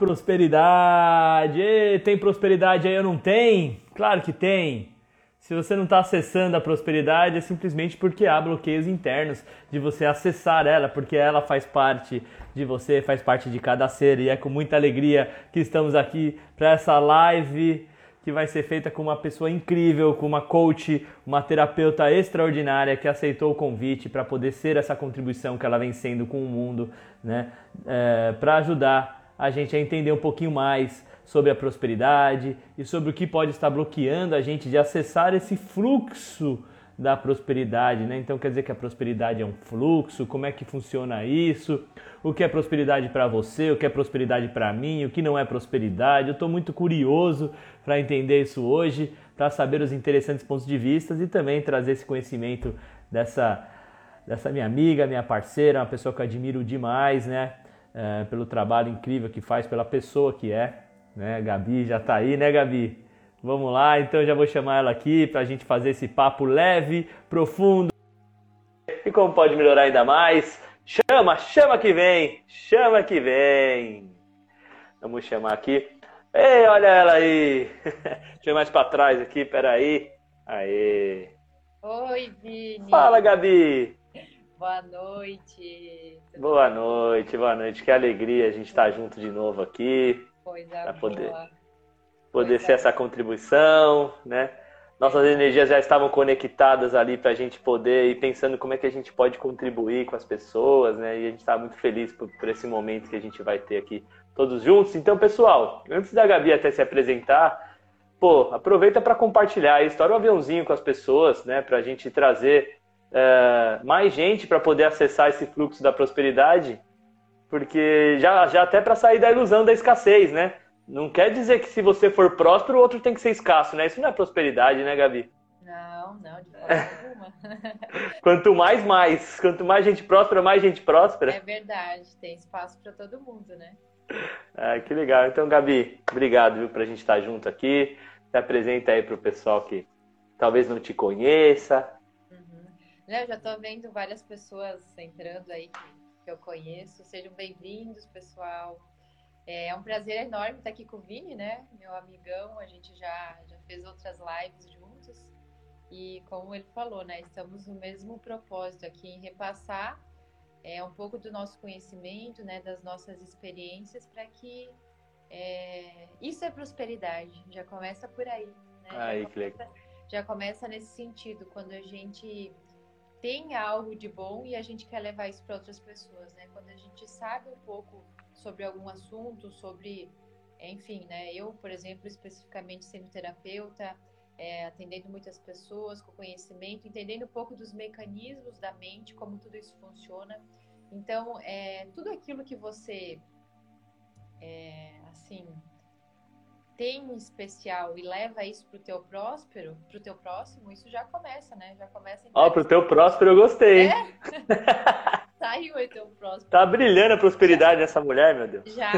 Prosperidade! Tem prosperidade aí ou não tem? Claro que tem! Se você não está acessando a prosperidade, é simplesmente porque há bloqueios internos de você acessar ela, porque ela faz parte de você, faz parte de cada ser. E é com muita alegria que estamos aqui para essa live que vai ser feita com uma pessoa incrível, com uma coach, uma terapeuta extraordinária que aceitou o convite para poder ser essa contribuição que ela vem sendo com o mundo, né? É, para ajudar a gente a entender um pouquinho mais sobre a prosperidade e sobre o que pode estar bloqueando a gente de acessar esse fluxo da prosperidade, né? Então quer dizer que a prosperidade é um fluxo, como é que funciona isso? O que é prosperidade para você? O que é prosperidade para mim? O que não é prosperidade? Eu estou muito curioso para entender isso hoje, para saber os interessantes pontos de vista e também trazer esse conhecimento dessa dessa minha amiga, minha parceira, uma pessoa que eu admiro demais, né? É, pelo trabalho incrível que faz, pela pessoa que é, né? Gabi já está aí, né, Gabi? Vamos lá, então já vou chamar ela aqui para a gente fazer esse papo leve, profundo. E como pode melhorar ainda mais? Chama, chama que vem, chama que vem. Vamos chamar aqui. Ei, olha ela aí. Deixa eu mais para trás aqui, peraí. Aê. Oi, Vini. Fala, Gabi. Boa noite. Boa noite, boa noite. Que alegria a gente estar tá junto de novo aqui. Coisa poder poder ser essa contribuição, né? Nossas energias já estavam conectadas ali para a gente poder ir pensando como é que a gente pode contribuir com as pessoas, né? E a gente está muito feliz por, por, esse momento que a gente vai ter aqui todos juntos. Então, pessoal, antes da Gabi até se apresentar, pô, aproveita para compartilhar, estoura o um aviãozinho com as pessoas, né? Para a gente trazer é, mais gente para poder acessar esse fluxo da prosperidade, porque já, já até para sair da ilusão da escassez, né? Não quer dizer que se você for próspero, o outro tem que ser escasso, né? Isso não é prosperidade, né, Gabi? Não, não, de forma alguma. Quanto mais, mais. Quanto mais gente próspera, mais gente próspera. É verdade, tem espaço para todo mundo, né? Ah, que legal. Então, Gabi, obrigado viu, pra gente estar junto aqui. Se apresenta aí pro pessoal que talvez não te conheça. Eu já estou vendo várias pessoas entrando aí que, que eu conheço. Sejam bem-vindos, pessoal. É um prazer enorme estar aqui com o Vini, né? Meu amigão, a gente já, já fez outras lives juntos. E como ele falou, né? Estamos no mesmo propósito aqui em repassar é, um pouco do nosso conhecimento, né? Das nossas experiências para que é, isso é prosperidade. Já começa por aí. Né? Já, começa, já começa nesse sentido, quando a gente tem algo de bom e a gente quer levar isso para outras pessoas, né? Quando a gente sabe um pouco sobre algum assunto, sobre, enfim, né? Eu, por exemplo, especificamente sendo terapeuta, é, atendendo muitas pessoas com conhecimento, entendendo um pouco dos mecanismos da mente, como tudo isso funciona. Então, é, tudo aquilo que você, é, assim, tem em especial e leva isso pro teu próspero, pro teu próximo, isso já começa, né? Já começa. Ó, oh, pro teu próspero eu gostei. É? Saiu o próximo. Tá brilhando a prosperidade dessa mulher, meu Deus. Já,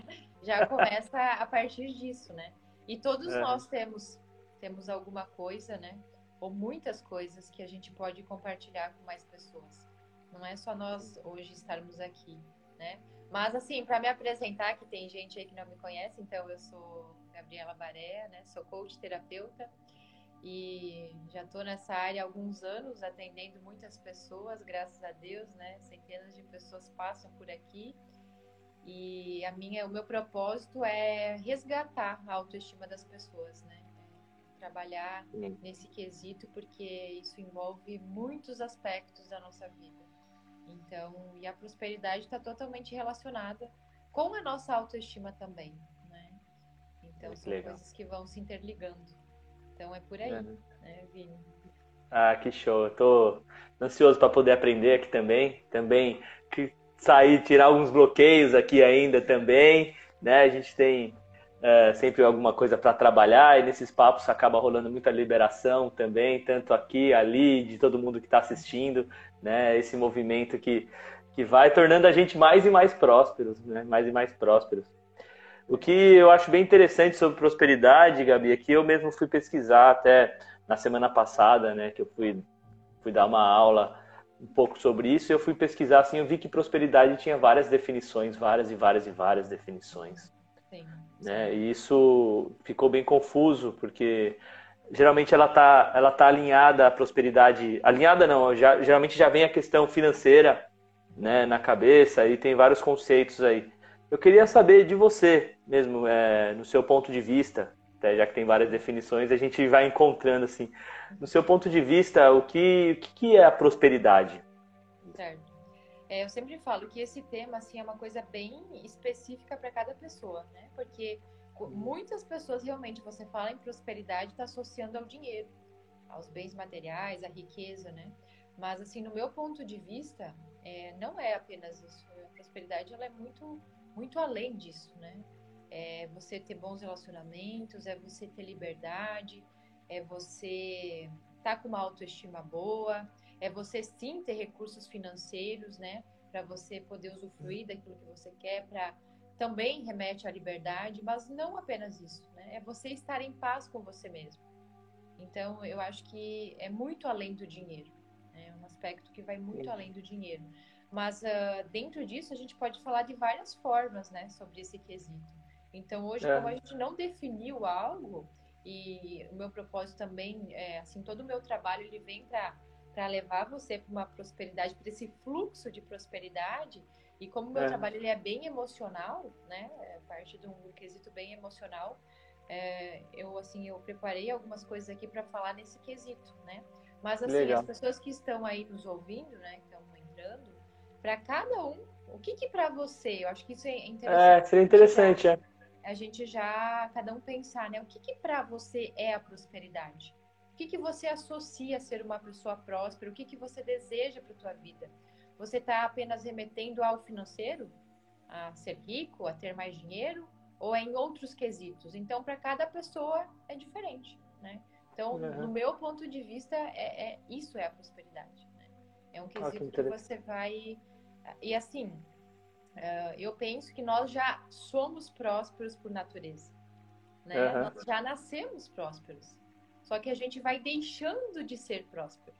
já começa a partir disso, né? E todos é. nós temos, temos alguma coisa, né? Ou muitas coisas que a gente pode compartilhar com mais pessoas. Não é só nós hoje estarmos aqui, né? Mas assim, para me apresentar, que tem gente aí que não me conhece, então eu sou Gabriela Baré, né? Sou coach terapeuta e já estou nessa área há alguns anos, atendendo muitas pessoas, graças a Deus, né? Centenas de pessoas passam por aqui. E a minha, o meu propósito é resgatar a autoestima das pessoas, né? Trabalhar Sim. nesse quesito, porque isso envolve muitos aspectos da nossa vida. Então, e a prosperidade está totalmente relacionada com a nossa autoestima também? Então, Muito são legal. coisas que vão se interligando. Então é por aí, é. né, Vini? Ah, que show. Eu tô ansioso para poder aprender aqui também. Também sair, tirar alguns bloqueios aqui ainda também. Né? A gente tem é, sempre alguma coisa para trabalhar e nesses papos acaba rolando muita liberação também, tanto aqui, ali, de todo mundo que está assistindo. Né? Esse movimento que, que vai tornando a gente mais e mais prósperos, né? mais e mais prósperos. O que eu acho bem interessante sobre prosperidade, Gabi, é que eu mesmo fui pesquisar até na semana passada, né, que eu fui, fui dar uma aula um pouco sobre isso, e eu fui pesquisar assim, eu vi que prosperidade tinha várias definições, várias e várias e várias definições. Sim. Né? E isso ficou bem confuso, porque geralmente ela está ela tá alinhada à prosperidade. Alinhada não, já, geralmente já vem a questão financeira né, na cabeça e tem vários conceitos aí. Eu queria saber de você mesmo, é, no seu ponto de vista, até já que tem várias definições, a gente vai encontrando assim. No seu ponto de vista, o que, o que é a prosperidade? Certo. É, eu sempre falo que esse tema assim, é uma coisa bem específica para cada pessoa, né? Porque muitas pessoas realmente, você fala em prosperidade, está associando ao dinheiro, aos bens materiais, à riqueza, né? Mas, assim, no meu ponto de vista, é, não é apenas isso. A prosperidade, ela é muito, muito além disso, né? É você ter bons relacionamentos, é você ter liberdade, é você estar tá com uma autoestima boa, é você sim ter recursos financeiros, né? Para você poder usufruir daquilo que você quer, para também remete à liberdade, mas não apenas isso, né? É você estar em paz com você mesmo. Então, eu acho que é muito além do dinheiro. Né? É um aspecto que vai muito além do dinheiro. Mas uh, dentro disso, a gente pode falar de várias formas, né? Sobre esse quesito. Então, hoje, é. como a gente não definiu algo, e o meu propósito também, é, assim, todo o meu trabalho, ele vem para levar você para uma prosperidade, para esse fluxo de prosperidade, e como o meu é. trabalho ele é bem emocional, né? É parte de um quesito bem emocional. É, eu assim eu preparei algumas coisas aqui para falar nesse quesito, né? Mas assim Legal. as pessoas que estão aí nos ouvindo, né? Para cada um, o que que para você? Eu acho que isso é interessante. É, seria interessante, é. A gente já cada um pensar, né? O que que para você é a prosperidade? O que que você associa a ser uma pessoa próspera? O que que você deseja para tua vida? Você está apenas remetendo ao financeiro, a ser rico, a ter mais dinheiro, ou é em outros quesitos? Então, para cada pessoa é diferente, né? Então, uhum. no meu ponto de vista, é, é isso é a prosperidade. É um ah, quesito ah, que, que, você vai e assim, uh, eu penso que nós já somos prósperos por natureza, né? Uhum. Nós já nascemos prósperos, só que a gente vai deixando de ser próspero.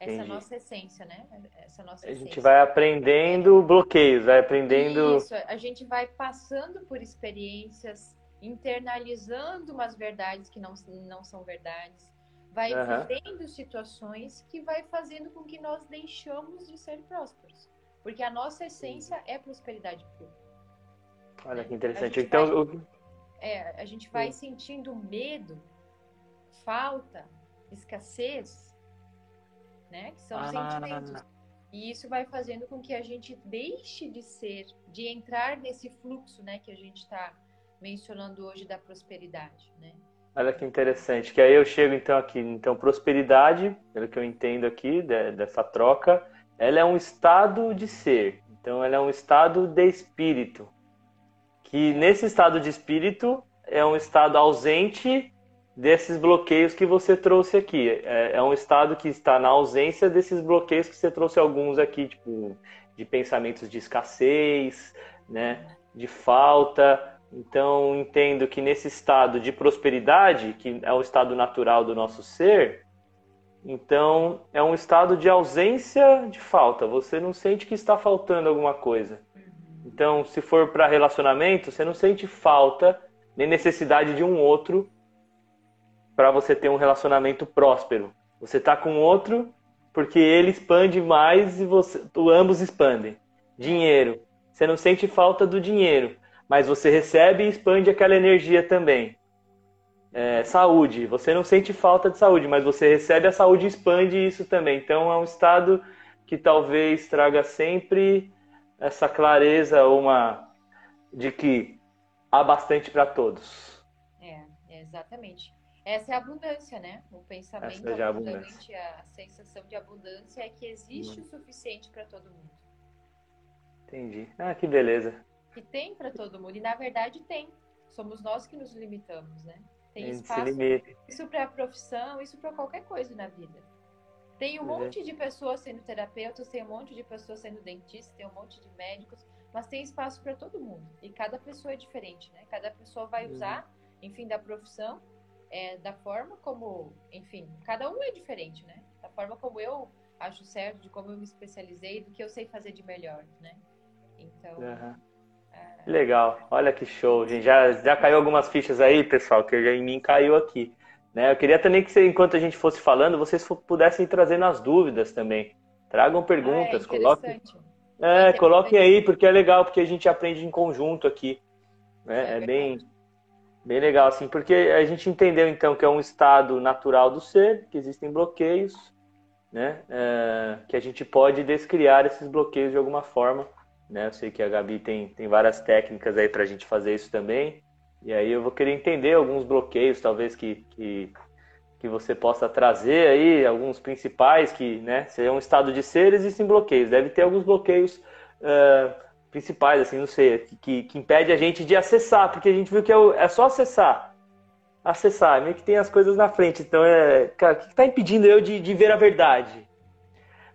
Essa é a nossa essência, né? Essa é nossa a essência. gente vai aprendendo bloqueios, vai aprendendo. Isso, a gente vai passando por experiências, internalizando umas verdades que não, não são verdades, vai uhum. vivendo situações que vai fazendo com que nós deixamos de ser prósperos. Porque a nossa essência é prosperidade pura. Olha né? que interessante. Então, vai, é, a gente vai sentindo medo, falta, escassez, né? Que são ah. sentimentos. E isso vai fazendo com que a gente deixe de ser, de entrar nesse fluxo, né, que a gente está mencionando hoje da prosperidade, né? Olha que interessante. Que aí eu chego então aqui. Então, prosperidade, pelo que eu entendo aqui dessa troca, ela é um estado de ser. Então, ela é um estado de espírito. Que nesse estado de espírito é um estado ausente desses bloqueios que você trouxe aqui. É, é, um estado que está na ausência desses bloqueios que você trouxe alguns aqui, tipo, de pensamentos de escassez, né, de falta. Então, entendo que nesse estado de prosperidade, que é o estado natural do nosso ser, então é um estado de ausência de falta. Você não sente que está faltando alguma coisa. Então, se for para relacionamento, você não sente falta nem necessidade de um outro para você ter um relacionamento próspero. Você tá com outro porque ele expande mais e você, ambos expandem. Dinheiro. Você não sente falta do dinheiro, mas você recebe e expande aquela energia também. É, saúde. Você não sente falta de saúde, mas você recebe a saúde e expande isso também. Então é um estado que talvez traga sempre essa clareza uma de que há bastante para todos. É, exatamente. Essa é a abundância, né? O pensamento é abundante, a sensação de abundância é que existe o suficiente para todo mundo. Entendi. Ah, que beleza. Que tem para todo mundo. E na verdade tem. Somos nós que nos limitamos, né? Tem espaço. Isso para a profissão, isso para qualquer coisa na vida. Tem um é. monte de pessoas sendo terapeutas, tem um monte de pessoas sendo dentistas, tem um monte de médicos, mas tem espaço para todo mundo. E cada pessoa é diferente, né? Cada pessoa vai uhum. usar, enfim, da profissão é, da forma como, enfim, cada um é diferente, né? Da forma como eu acho certo, de como eu me especializei, do que eu sei fazer de melhor, né? Então, uhum. É... Legal, olha que show, gente. Já, já caiu algumas fichas aí, pessoal, que em mim caiu aqui. Né? Eu queria também que, enquanto a gente fosse falando, vocês pudessem trazer nas dúvidas também. Tragam perguntas, ah, é coloquem. É, coloquem aí, porque é legal, porque a gente aprende em conjunto aqui. Né? É, é bem, bem legal, assim, porque a gente entendeu então que é um estado natural do ser, que existem bloqueios, né? É, que a gente pode descriar esses bloqueios de alguma forma. Né? Eu sei que a Gabi tem, tem várias técnicas aí para a gente fazer isso também. E aí eu vou querer entender alguns bloqueios, talvez que, que, que você possa trazer aí, alguns principais, que, né, se é um estado de ser, existem bloqueios. Deve ter alguns bloqueios uh, principais, assim, não sei, que, que impede a gente de acessar, porque a gente viu que é, é só acessar. Acessar, meio que tem as coisas na frente. Então, é, cara, o que está impedindo eu de, de ver a verdade?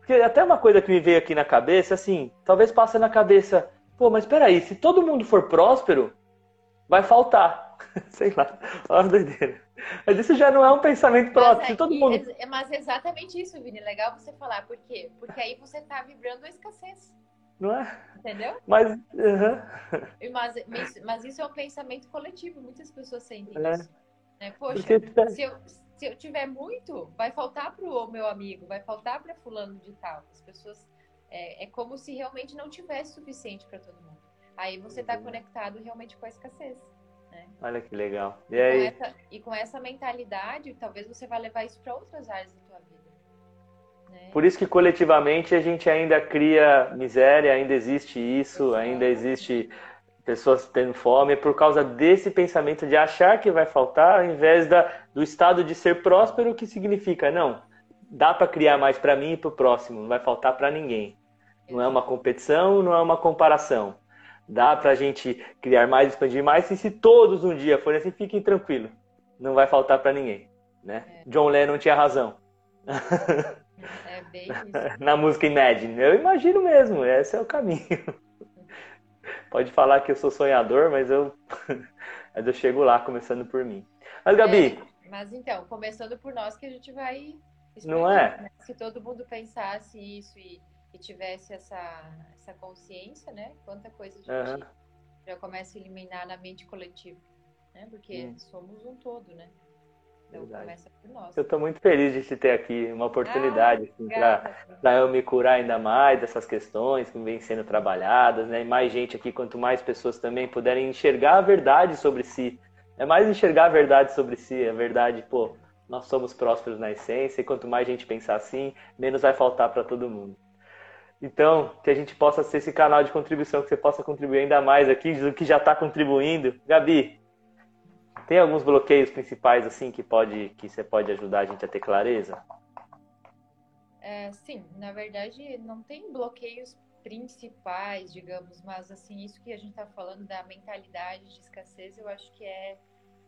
Porque até uma coisa que me veio aqui na cabeça, assim, talvez passe na cabeça, pô, mas peraí, se todo mundo for próspero, vai faltar. Sei lá, olha a doideira. Mas isso já não é um pensamento próprio. Mas, todo mundo... é, mas exatamente isso, Vini. Legal você falar. Por quê? Porque aí você está vibrando a escassez. Não é? Entendeu? Mas, uhum. mas, mas, mas, isso é um pensamento coletivo. Muitas pessoas sentem é. isso. Né? Poxa, Porque... se, eu, se eu tiver muito, vai faltar para o meu amigo, vai faltar para fulano de tal. As pessoas... É, é como se realmente não tivesse suficiente para todo mundo. Aí você está conectado realmente com a escassez. Né? Olha que legal. E, e, aí? Com essa, e com essa mentalidade, talvez você vá levar isso para outras áreas da tua vida. Né? Por isso que coletivamente a gente ainda cria miséria, ainda existe isso, ainda existe pessoas tendo fome, é por causa desse pensamento de achar que vai faltar, ao invés da, do estado de ser próspero, que significa, não, dá para criar mais para mim e para o próximo, não vai faltar para ninguém. Não é uma competição, não é uma comparação dá para a gente criar mais, expandir mais, e se todos um dia forem assim, fiquem tranquilos, não vai faltar para ninguém, né? É. John Lennon tinha razão. É bem isso. Na música Imagine, eu imagino mesmo, esse é o caminho. Pode falar que eu sou sonhador, mas eu, mas eu chego lá, começando por mim. Mas, Gabi... É, mas então, começando por nós que a gente vai... Não é? Né? Se todo mundo pensasse isso e e tivesse essa, essa consciência, né? Quanta coisa a gente uhum. já começa a eliminar na mente coletiva, né? Porque uhum. somos um todo, né? Então Verdade. começa por nós. Eu estou muito feliz de te ter aqui, uma oportunidade ah, assim, para eu me curar ainda mais dessas questões que vêm sendo trabalhadas, né? E mais gente aqui, quanto mais pessoas também puderem enxergar a verdade sobre si. É mais enxergar a verdade sobre si, a verdade, pô, nós somos prósperos na essência, e quanto mais gente pensar assim, menos vai faltar para todo mundo. Então, que a gente possa ser esse canal de contribuição, que você possa contribuir ainda mais aqui do que já está contribuindo. Gabi, tem alguns bloqueios principais assim que pode que você pode ajudar a gente a ter clareza? É, sim, na verdade não tem bloqueios principais, digamos, mas assim isso que a gente está falando da mentalidade de escassez, eu acho que é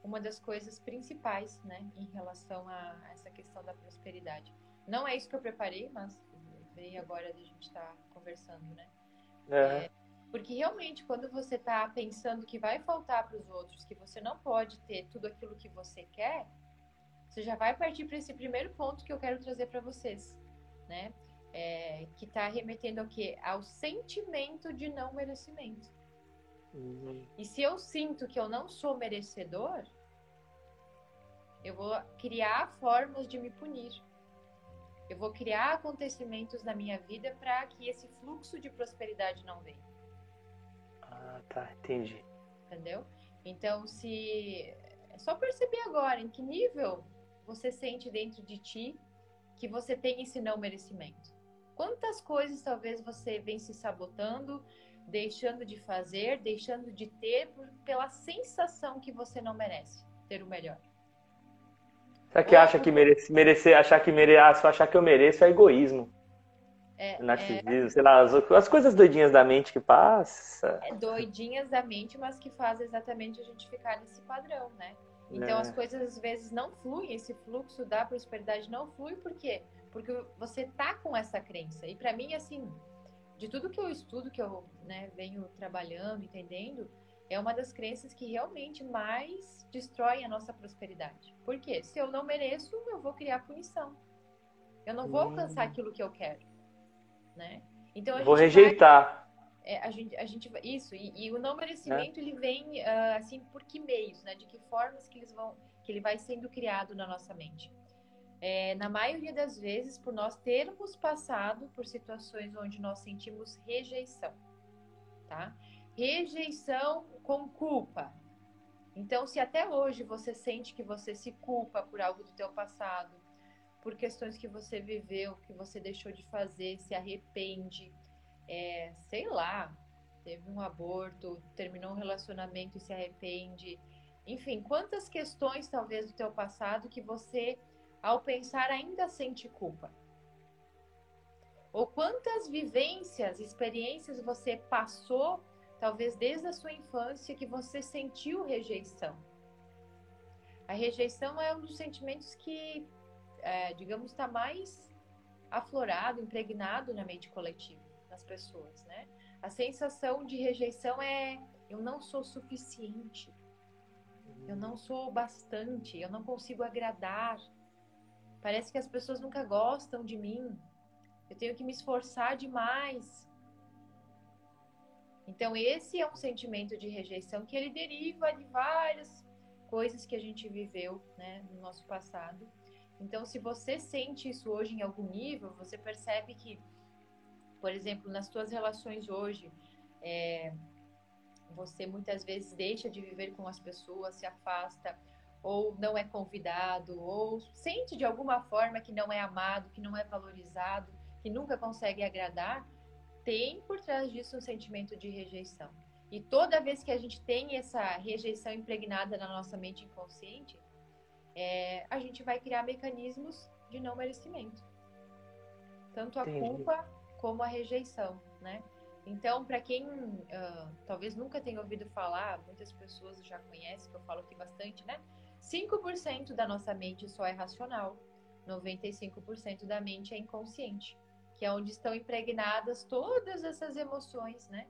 uma das coisas principais, né, em relação a essa questão da prosperidade. Não é isso que eu preparei, mas veio agora da gente estar tá conversando, né? É. É, porque realmente, quando você está pensando que vai faltar para os outros, que você não pode ter tudo aquilo que você quer, você já vai partir para esse primeiro ponto que eu quero trazer para vocês, né? É, que está remetendo ao quê? Ao sentimento de não merecimento. Uhum. E se eu sinto que eu não sou merecedor, eu vou criar formas de me punir. Eu vou criar acontecimentos na minha vida para que esse fluxo de prosperidade não venha. Ah, tá, entendi. Entendeu? Então, se é só perceber agora em que nível você sente dentro de ti que você tem esse não merecimento. Quantas coisas talvez você vem se sabotando, deixando de fazer, deixando de ter pela sensação que você não merece ter o melhor. Será que acha que merece, merecer, achar que mere, ah, só achar que eu mereço é egoísmo? É, narcisismo, é... sei lá, as, as, coisas doidinhas da mente que passa. É doidinhas da mente, mas que faz exatamente a gente ficar nesse padrão, né? Então é. as coisas às vezes não fluem, esse fluxo da prosperidade não flui, por quê? Porque você tá com essa crença. E para mim, assim, de tudo que eu estudo, que eu né, venho trabalhando, entendendo, é uma das crenças que realmente mais destroem a nossa prosperidade. Por quê? Se eu não mereço, eu vou criar punição. Eu não vou alcançar hum. aquilo que eu quero, né? Então vou rejeitar. Vai... é, a, gente, a gente isso e, e o não merecimento é. ele vem uh, assim por que meios, né? De que formas que eles vão que ele vai sendo criado na nossa mente. É, na maioria das vezes, por nós termos passado por situações onde nós sentimos rejeição, tá? Rejeição com culpa. Então, se até hoje você sente que você se culpa por algo do teu passado, por questões que você viveu, que você deixou de fazer, se arrepende, é, sei lá, teve um aborto, terminou um relacionamento e se arrepende, enfim, quantas questões talvez do teu passado que você, ao pensar, ainda sente culpa? Ou quantas vivências, experiências você passou, talvez desde a sua infância, que você sentiu rejeição? A rejeição é um dos sentimentos que, é, digamos, está mais aflorado, impregnado na mente coletiva das pessoas, né? A sensação de rejeição é eu não sou suficiente, eu não sou bastante, eu não consigo agradar. Parece que as pessoas nunca gostam de mim. Eu tenho que me esforçar demais. Então esse é um sentimento de rejeição que ele deriva de várias coisas que a gente viveu, né, no nosso passado. Então se você sente isso hoje em algum nível, você percebe que, por exemplo, nas suas relações hoje, é, você muitas vezes deixa de viver com as pessoas, se afasta, ou não é convidado, ou sente de alguma forma que não é amado, que não é valorizado, que nunca consegue agradar, tem por trás disso um sentimento de rejeição. E toda vez que a gente tem essa rejeição impregnada na nossa mente inconsciente, é, a gente vai criar mecanismos de não merecimento. Tanto a Entendi. culpa como a rejeição, né? Então, para quem uh, talvez nunca tenha ouvido falar, muitas pessoas já conhecem, que eu falo aqui bastante, né? 5% da nossa mente só é racional, 95% da mente é inconsciente, que é onde estão impregnadas todas essas emoções, né?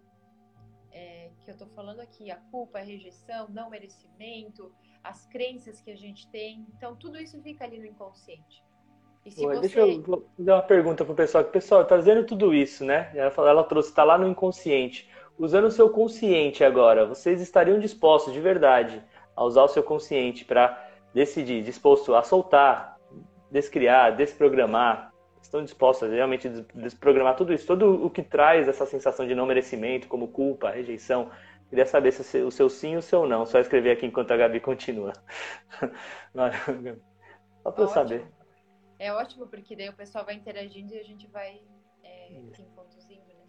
É, que eu tô falando aqui, a culpa, a rejeição, não merecimento, as crenças que a gente tem. Então, tudo isso fica ali no inconsciente. Você... Deixa eu fazer uma pergunta pro pessoal. Pessoal, trazendo tudo isso, né? Ela, falou, ela trouxe, está lá no inconsciente. Usando o seu consciente agora, vocês estariam dispostos de verdade a usar o seu consciente para decidir, disposto a soltar, descriar, desprogramar? Estão dispostos a realmente desprogramar tudo isso, todo o que traz essa sensação de não merecimento, como culpa, rejeição? Queria saber se o seu sim ou o seu não. Só escrever aqui enquanto a Gabi continua. Só para eu saber. É ótimo, porque daí o pessoal vai interagindo e a gente vai é, se conduzindo, né?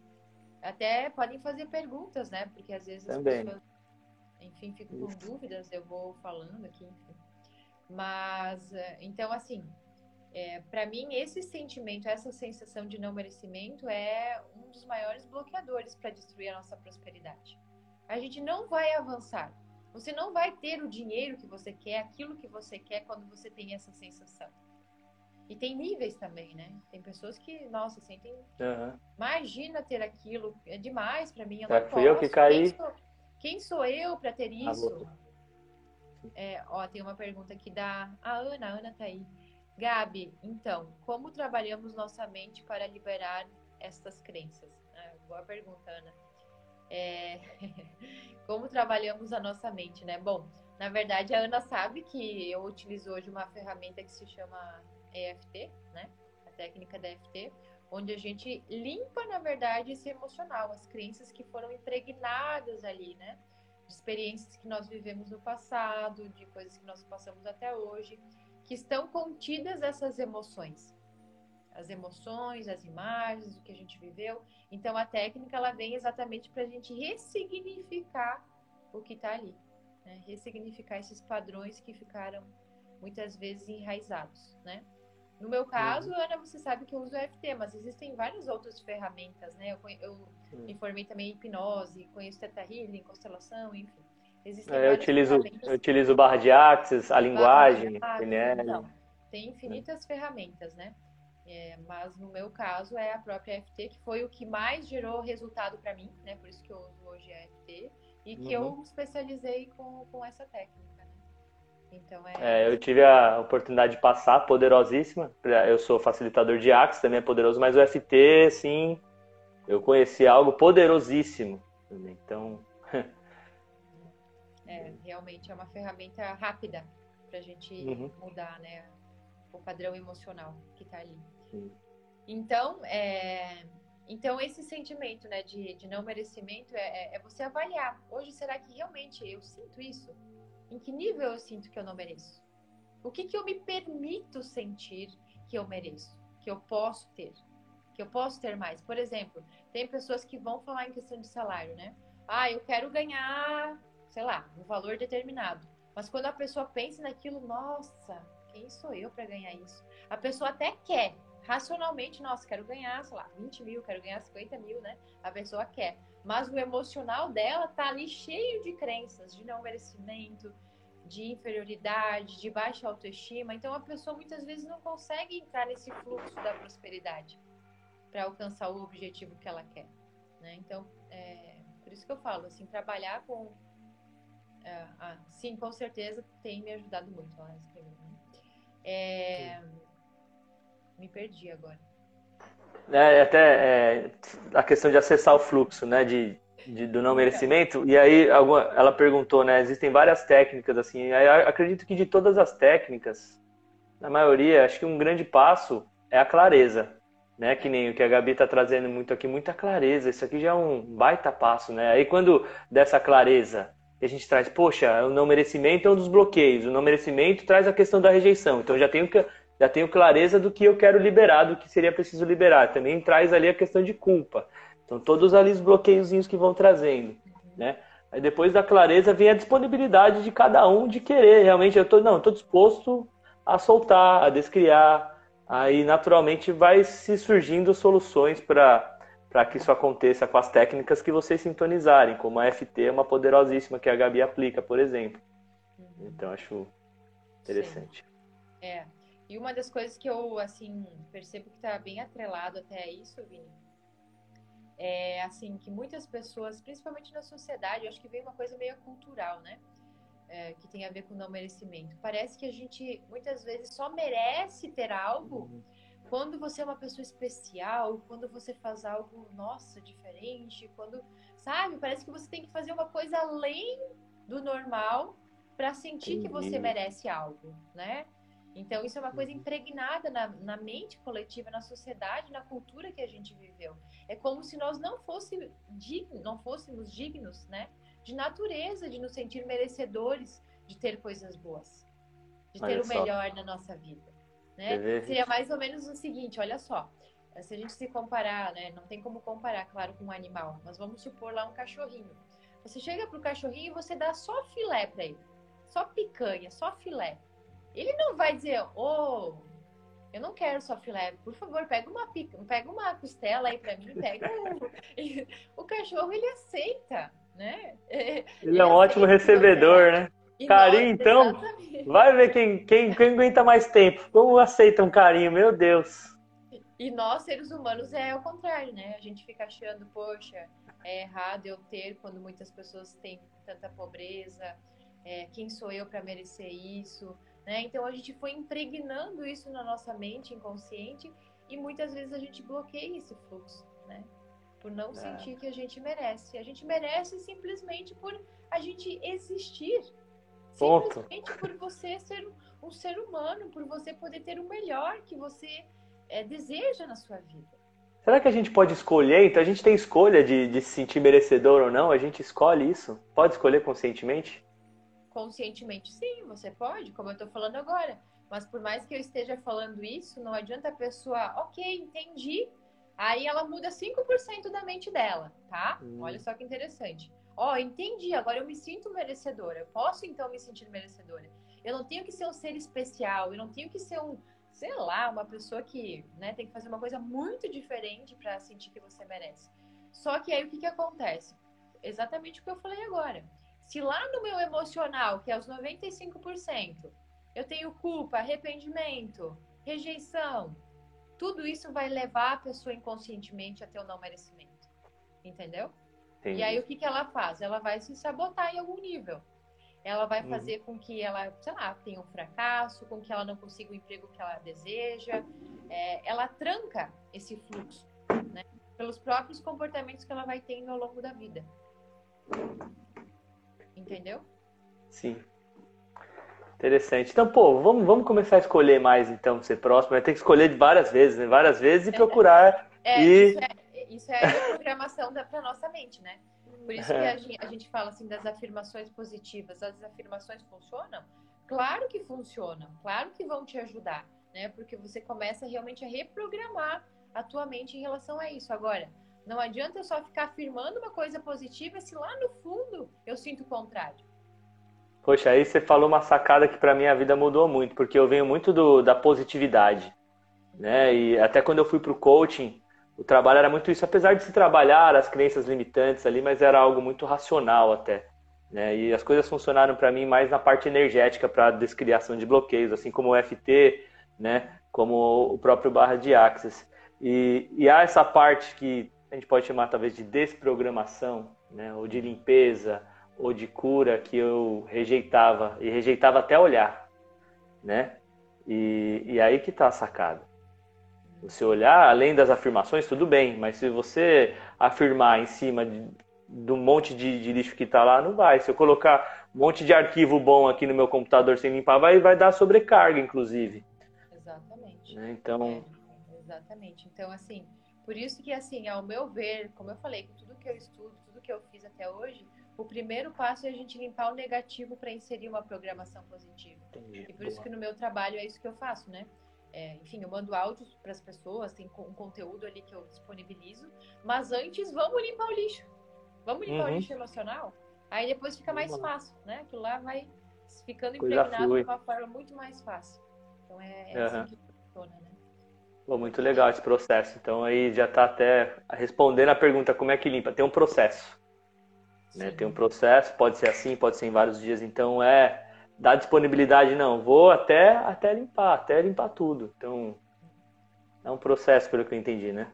Até podem fazer perguntas, né? Porque às vezes Também. as pessoas, enfim, ficam com dúvidas, eu vou falando aqui, enfim. Mas, é, então, assim, é, para mim, esse sentimento, essa sensação de não merecimento é um dos maiores bloqueadores para destruir a nossa prosperidade. A gente não vai avançar. Você não vai ter o dinheiro que você quer, aquilo que você quer, quando você tem essa sensação. E tem níveis também, né? Tem pessoas que, nossa, sentem. Uhum. Imagina ter aquilo, é demais para mim. Eu não fui eu que caí. Quem sou, quem sou eu para ter isso? É, ó, tem uma pergunta aqui da a Ana. A Ana tá aí. Gabi, então, como trabalhamos nossa mente para liberar estas crenças? É, boa pergunta, Ana. É... como trabalhamos a nossa mente, né? Bom, na verdade, a Ana sabe que eu utilizo hoje uma ferramenta que se chama EFT, né? A técnica da EFT, onde a gente limpa, na verdade, esse emocional, as crenças que foram impregnadas ali, né? De experiências que nós vivemos no passado, de coisas que nós passamos até hoje, que estão contidas essas emoções. As emoções, as imagens, o que a gente viveu. Então, a técnica, ela vem exatamente para a gente ressignificar o que está ali. Né? Ressignificar esses padrões que ficaram muitas vezes enraizados, né? No meu caso, uhum. Ana, você sabe que eu uso o EFT, mas existem várias outras ferramentas, né? Eu, eu uhum. informei também hipnose, conheço Teta Healing, constelação, enfim. Existem é, eu, utilizo, eu utilizo barra de axis, a linguagem, PNL. Então, tem infinitas ferramentas, né? É, mas no meu caso é a própria EFT, que foi o que mais gerou resultado para mim, né? Por isso que eu uso hoje a EFT e que uhum. eu me especializei com, com essa técnica. Então é... é... eu tive a oportunidade de passar, poderosíssima. Eu sou facilitador de Axis, também é poderoso, mas o FT, assim, eu conheci algo poderosíssimo. Então. é, realmente é uma ferramenta rápida para a gente uhum. mudar, né? O padrão emocional que está ali. Então, é, então esse sentimento, né, de, de não merecimento é, é, é você avaliar. Hoje, será que realmente eu sinto isso? Em que nível eu sinto que eu não mereço? O que, que eu me permito sentir que eu mereço, que eu posso ter, que eu posso ter mais? Por exemplo, tem pessoas que vão falar em questão de salário, né? Ah, eu quero ganhar, sei lá, um valor determinado. Mas quando a pessoa pensa naquilo, nossa, quem sou eu para ganhar isso? A pessoa até quer, racionalmente, nossa, quero ganhar, sei lá, 20 mil, quero ganhar 50 mil, né? A pessoa quer. Mas o emocional dela tá ali cheio de crenças, de não merecimento, de inferioridade, de baixa autoestima. Então a pessoa muitas vezes não consegue entrar nesse fluxo da prosperidade para alcançar o objetivo que ela quer. Né? Então, é, por isso que eu falo, assim, trabalhar com. É, ah, sim, com certeza tem me ajudado muito. Ela escreveu, né? é, me perdi agora. É, até é, a questão de acessar o fluxo, né? De, de, do não merecimento. E aí alguma, ela perguntou, né? Existem várias técnicas, assim. Acredito que de todas as técnicas, na maioria, acho que um grande passo é a clareza, né? Que nem o que a Gabi está trazendo muito aqui, muita clareza. Isso aqui já é um baita passo, né? Aí quando dessa clareza a gente traz, poxa, o não merecimento é um dos bloqueios. O não merecimento traz a questão da rejeição. Então já tenho que já tenho clareza do que eu quero liberar, do que seria preciso liberar. Também traz ali a questão de culpa. Então, todos ali os bloqueiozinhos que vão trazendo, né? Aí depois da clareza vem a disponibilidade de cada um de querer. Realmente, eu tô, não, estou disposto a soltar, a descriar. Aí, naturalmente, vai se surgindo soluções para para que isso aconteça com as técnicas que vocês sintonizarem, como a FT é uma poderosíssima que a Gabi aplica, por exemplo. Uhum. Então, acho interessante. Sim. É. E uma das coisas que eu, assim, percebo que está bem atrelado até isso, Vini, é, assim, que muitas pessoas, principalmente na sociedade, eu acho que vem uma coisa meio cultural, né? É, que tem a ver com não merecimento. Parece que a gente, muitas vezes, só merece ter algo uhum. quando você é uma pessoa especial, quando você faz algo, nossa, diferente, quando, sabe? Parece que você tem que fazer uma coisa além do normal para sentir que você merece algo, né? Então, isso é uma coisa uhum. impregnada na, na, mente coletiva, na sociedade, na cultura que a gente viveu. É como se nós não, fosse dignos, não fôssemos dignos, né? De natureza, de nos sentir merecedores de ter coisas boas, de ter olha o melhor só. na nossa vida. Né? Seria mais ou menos o seguinte: olha só, se a gente se comparar, né? Não tem como comparar, claro, com um animal, mas vamos supor lá um cachorrinho. Você chega pro cachorrinho e você dá só filé para ele, só picanha, só filé. Ele não vai dizer, ô, oh, eu não quero só filé, por favor, pega uma pica, pega uma costela aí para mim, pega o... o cachorro ele aceita, né? Ele, ele é um ótimo recebedor, né? carinho, então, exatamente. vai ver quem, quem, quem aguenta mais tempo. Como aceita um carinho, meu Deus. E nós, seres humanos, é o contrário, né? A gente fica achando, poxa, é errado eu ter quando muitas pessoas têm tanta pobreza. É, quem sou eu para merecer isso? Né? Então a gente foi impregnando isso na nossa mente inconsciente e muitas vezes a gente bloqueia esse fluxo, né? Por não é. sentir que a gente merece. A gente merece simplesmente por a gente existir. Ponto. Simplesmente por você ser um ser humano, por você poder ter o melhor que você é, deseja na sua vida. Será que a gente pode escolher? Então a gente tem escolha de, de se sentir merecedor ou não? A gente escolhe isso? Pode escolher conscientemente? Conscientemente, sim, você pode, como eu estou falando agora. Mas por mais que eu esteja falando isso, não adianta a pessoa, ok, entendi. Aí ela muda 5% da mente dela, tá? Hum. Olha só que interessante. Ó, oh, entendi, agora eu me sinto merecedora. Eu posso então me sentir merecedora. Eu não tenho que ser um ser especial, eu não tenho que ser um, sei lá, uma pessoa que né, tem que fazer uma coisa muito diferente para sentir que você merece. Só que aí o que, que acontece? Exatamente o que eu falei agora. Se lá no meu emocional, que é os 95%, eu tenho culpa, arrependimento, rejeição, tudo isso vai levar a pessoa inconscientemente a ter o não merecimento. Entendeu? Entendi. E aí o que, que ela faz? Ela vai se sabotar em algum nível. Ela vai uhum. fazer uhum. com que ela, sei lá, tenha um fracasso, com que ela não consiga o emprego que ela deseja. É, ela tranca esse fluxo, né? pelos próprios comportamentos que ela vai tendo ao longo da vida. Entendeu? Sim. Interessante. Então, pô, vamos, vamos começar a escolher mais, então, ser próximo. Vai ter que escolher várias vezes, né? Várias vezes e procurar. É, e... isso, é, isso é a programação para nossa mente, né? Por isso que a gente, a gente fala assim das afirmações positivas. As afirmações funcionam? Claro que funcionam, claro que vão te ajudar, né? Porque você começa realmente a reprogramar a tua mente em relação a isso. Agora, não adianta eu só ficar afirmando uma coisa positiva se lá no fundo eu sinto o contrário. Poxa, aí você falou uma sacada que para mim a vida mudou muito, porque eu venho muito do, da positividade, né? E até quando eu fui para o coaching, o trabalho era muito isso, apesar de se trabalhar as crenças limitantes ali, mas era algo muito racional até, né? E as coisas funcionaram para mim mais na parte energética para descriação de bloqueios, assim como o FT, né? Como o próprio barra de Axis. E, e há essa parte que a gente pode chamar talvez de desprogramação, né? Ou de limpeza ou de cura que eu rejeitava e rejeitava até olhar, né? E, e aí que está a sacada. Você olhar além das afirmações, tudo bem, mas se você afirmar em cima de, um monte de, de lixo que está lá, não vai. Se eu colocar um monte de arquivo bom aqui no meu computador sem limpar, vai, vai dar sobrecarga, inclusive. Exatamente. Né? Então. É, exatamente. Então, assim, por isso que, assim, ao meu ver, como eu falei, com tudo que eu estudo, tudo que eu fiz até hoje, o primeiro passo é a gente limpar o negativo para inserir uma programação positiva. Entendi. E por isso que no meu trabalho é isso que eu faço, né? É, enfim, eu mando áudios para as pessoas, tem um conteúdo ali que eu disponibilizo, mas antes vamos limpar o lixo. Vamos limpar uhum. o lixo emocional? Aí depois fica mais fácil, né? Aquilo lá vai ficando impregnado de uma forma muito mais fácil. Então é, é uhum. assim que funciona, né? Pô, muito legal esse processo. Então aí já está até respondendo a pergunta como é que limpa. Tem um processo. Né? Tem um processo, pode ser assim, pode ser em vários dias. Então é dar disponibilidade, não. Vou até, até limpar, até limpar tudo. Então é um processo, pelo que eu entendi, né?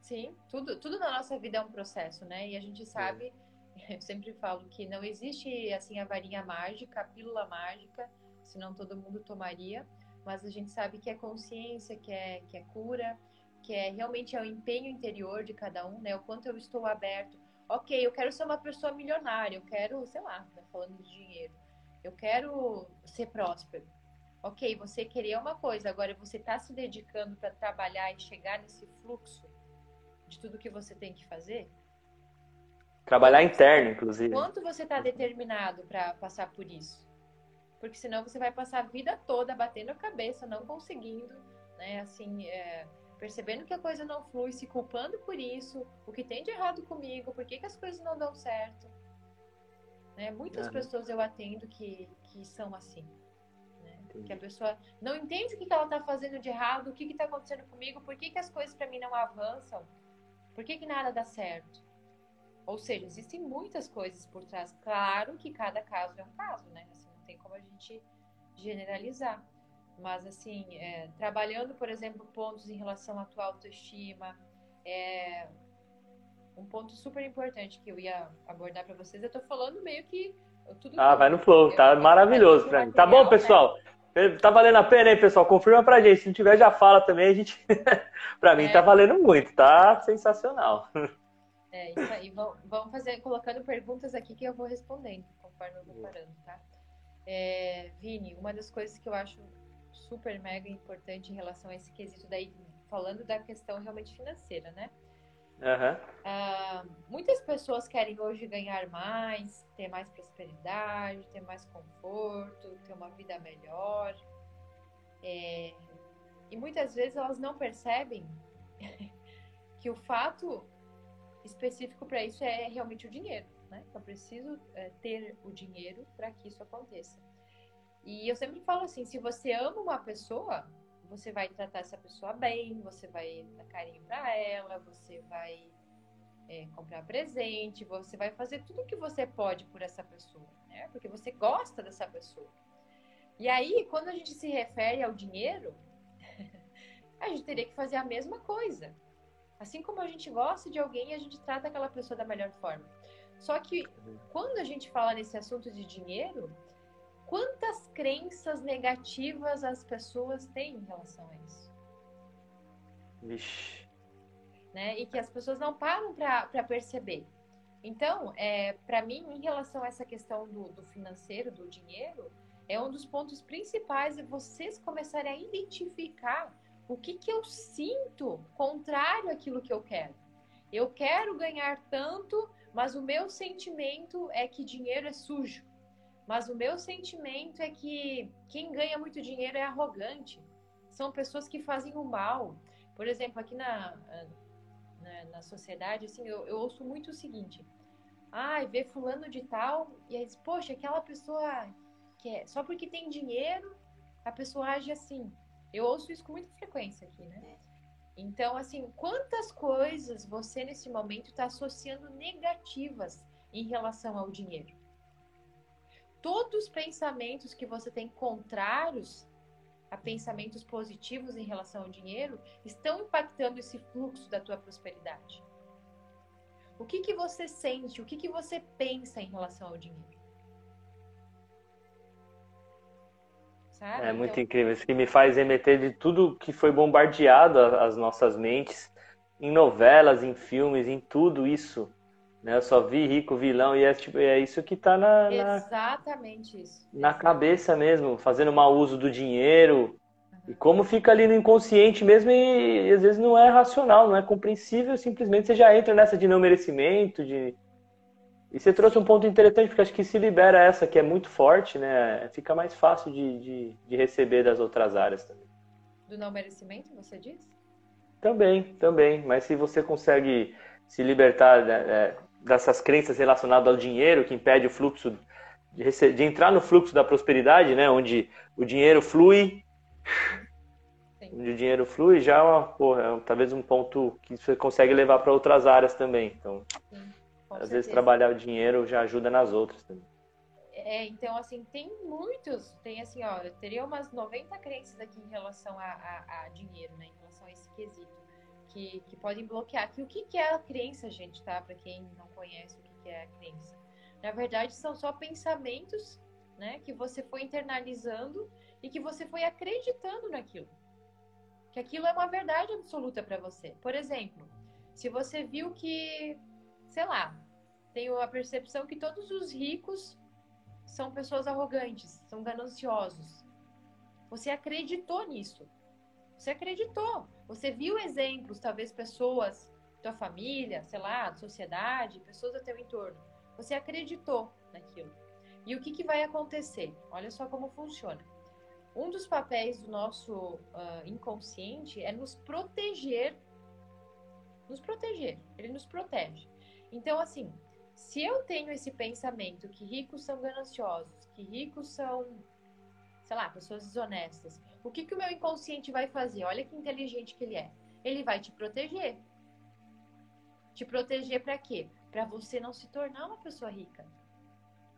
Sim, tudo, tudo na nossa vida é um processo, né? E a gente sabe, eu sempre falo que não existe assim a varinha mágica, a pílula mágica, senão todo mundo tomaria. Mas a gente sabe que é consciência, que é, que é cura, que é realmente é o empenho interior de cada um, né? O quanto eu estou aberto ok, eu quero ser uma pessoa milionária, eu quero, sei lá, né, falando de dinheiro, eu quero ser próspero. Ok, você querer uma coisa, agora você está se dedicando para trabalhar e chegar nesse fluxo de tudo que você tem que fazer? Trabalhar interno, inclusive. Quanto você está determinado para passar por isso? Porque senão você vai passar a vida toda batendo a cabeça, não conseguindo, né? Assim, é percebendo que a coisa não flui, se culpando por isso, o que tem de errado comigo, por que, que as coisas não dão certo. Né? Muitas pessoas eu atendo que, que são assim. Né? Que a pessoa não entende o que, que ela está fazendo de errado, o que está acontecendo comigo, por que, que as coisas para mim não avançam, por que, que nada dá certo. Ou seja, existem muitas coisas por trás. Claro que cada caso é um caso, né? Não tem como a gente generalizar. Mas, assim, é, trabalhando, por exemplo, pontos em relação à tua autoestima, é um ponto super importante que eu ia abordar para vocês. Eu tô falando meio que tudo. Ah, vai no flow, tá eu, maravilhoso para mim. Tá bom, pessoal? Né? Tá valendo a pena, hein, pessoal? Confirma pra gente. Se não tiver, já fala também. A gente, para mim, é. tá valendo muito. Tá sensacional. É isso aí. Vamos fazer, colocando perguntas aqui que eu vou respondendo conforme eu vou parando, tá? É, Vini, uma das coisas que eu acho super mega importante em relação a esse quesito daí, falando da questão realmente financeira, né? Uhum. Uh, muitas pessoas querem hoje ganhar mais, ter mais prosperidade, ter mais conforto, ter uma vida melhor. É, e muitas vezes elas não percebem que o fato específico para isso é realmente o dinheiro. Né? Eu preciso é, ter o dinheiro para que isso aconteça. E eu sempre falo assim: se você ama uma pessoa, você vai tratar essa pessoa bem, você vai dar carinho para ela, você vai é, comprar presente, você vai fazer tudo o que você pode por essa pessoa, né? Porque você gosta dessa pessoa. E aí, quando a gente se refere ao dinheiro, a gente teria que fazer a mesma coisa. Assim como a gente gosta de alguém, a gente trata aquela pessoa da melhor forma. Só que quando a gente fala nesse assunto de dinheiro, quantas crenças negativas as pessoas têm em relação a isso? Vixe. né? E que as pessoas não param para perceber. Então, é, para mim, em relação a essa questão do, do, financeiro, do dinheiro, é um dos pontos principais é vocês começarem a identificar o que, que eu sinto contrário àquilo que eu quero. Eu quero ganhar tanto, mas o meu sentimento é que dinheiro é sujo. Mas o meu sentimento é que quem ganha muito dinheiro é arrogante. São pessoas que fazem o mal. Por exemplo, aqui na, na, na sociedade, assim, eu, eu, ouço muito o seguinte. Ah, vê fulano de tal, e aí diz, poxa, aquela pessoa que é, só porque tem dinheiro, a pessoa age assim. Eu ouço isso com muita frequência aqui, né? Então, assim, quantas coisas você nesse momento está associando negativas em relação ao dinheiro? Todos os pensamentos que você tem contrários a pensamentos positivos em relação ao dinheiro estão impactando esse fluxo da tua prosperidade. O que que você sente? O que que você pensa em relação ao dinheiro? Sabe? É muito então... incrível. Isso que me faz remeter de tudo que foi bombardeado as nossas mentes em novelas, em filmes, em tudo isso. Né? Eu só vi rico, vilão, e é, tipo, é isso que está na, na, Exatamente isso. Na cabeça mesmo, fazendo mau uso do dinheiro. Uhum. E como fica ali no inconsciente mesmo, e, e, às vezes não é racional, não é compreensível, simplesmente você já entra nessa de não merecimento, de e você trouxe um ponto interessante, porque acho que se libera essa, que é muito forte, né? Fica mais fácil de, de, de receber das outras áreas também. Do não merecimento, você diz? Também, também. Mas se você consegue se libertar né, é, dessas crenças relacionadas ao dinheiro, que impede o fluxo, de, de entrar no fluxo da prosperidade, né? Onde o dinheiro flui. Onde o dinheiro flui, já é, uma, porra, é talvez um ponto que você consegue levar para outras áreas também. Então. Sim com Às certeza. vezes trabalhar o dinheiro já ajuda nas outras também. É, então, assim, tem muitos, tem assim, ó, eu teria umas 90 crenças aqui em relação a, a, a dinheiro, né, em relação a esse quesito, que, que podem bloquear. Que o que, que é a crença, gente, tá? Para quem não conhece o que, que é a crença. Na verdade, são só pensamentos, né, que você foi internalizando e que você foi acreditando naquilo. Que aquilo é uma verdade absoluta para você. Por exemplo, se você viu que, sei lá, tenho a percepção que todos os ricos são pessoas arrogantes, são gananciosos. Você acreditou nisso. Você acreditou. Você viu exemplos, talvez pessoas, tua família, sei lá, sociedade, pessoas do teu entorno. Você acreditou naquilo. E o que, que vai acontecer? Olha só como funciona. Um dos papéis do nosso uh, inconsciente é nos proteger. Nos proteger. Ele nos protege. Então, assim, se eu tenho esse pensamento que ricos são gananciosos, que ricos são, sei lá, pessoas desonestas, o que, que o meu inconsciente vai fazer? Olha que inteligente que ele é. Ele vai te proteger. Te proteger para quê? Para você não se tornar uma pessoa rica.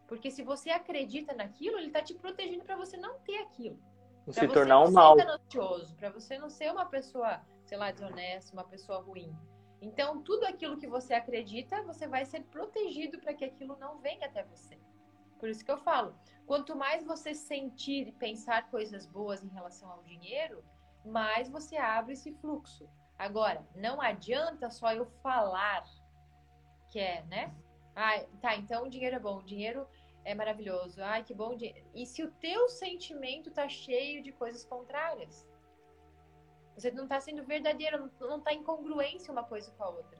Porque se você acredita naquilo, ele está te protegendo para você não ter aquilo. Pra se tornar um mal. Para você não ser uma pessoa, sei lá, desonesta, uma pessoa ruim. Então, tudo aquilo que você acredita, você vai ser protegido para que aquilo não venha até você. Por isso que eu falo, quanto mais você sentir e pensar coisas boas em relação ao dinheiro, mais você abre esse fluxo. Agora, não adianta só eu falar que é, né? Ah, tá, então o dinheiro é bom, o dinheiro é maravilhoso. Ai, que bom. E se o teu sentimento tá cheio de coisas contrárias? Você não está sendo verdadeiro, não está em congruência uma coisa com a outra.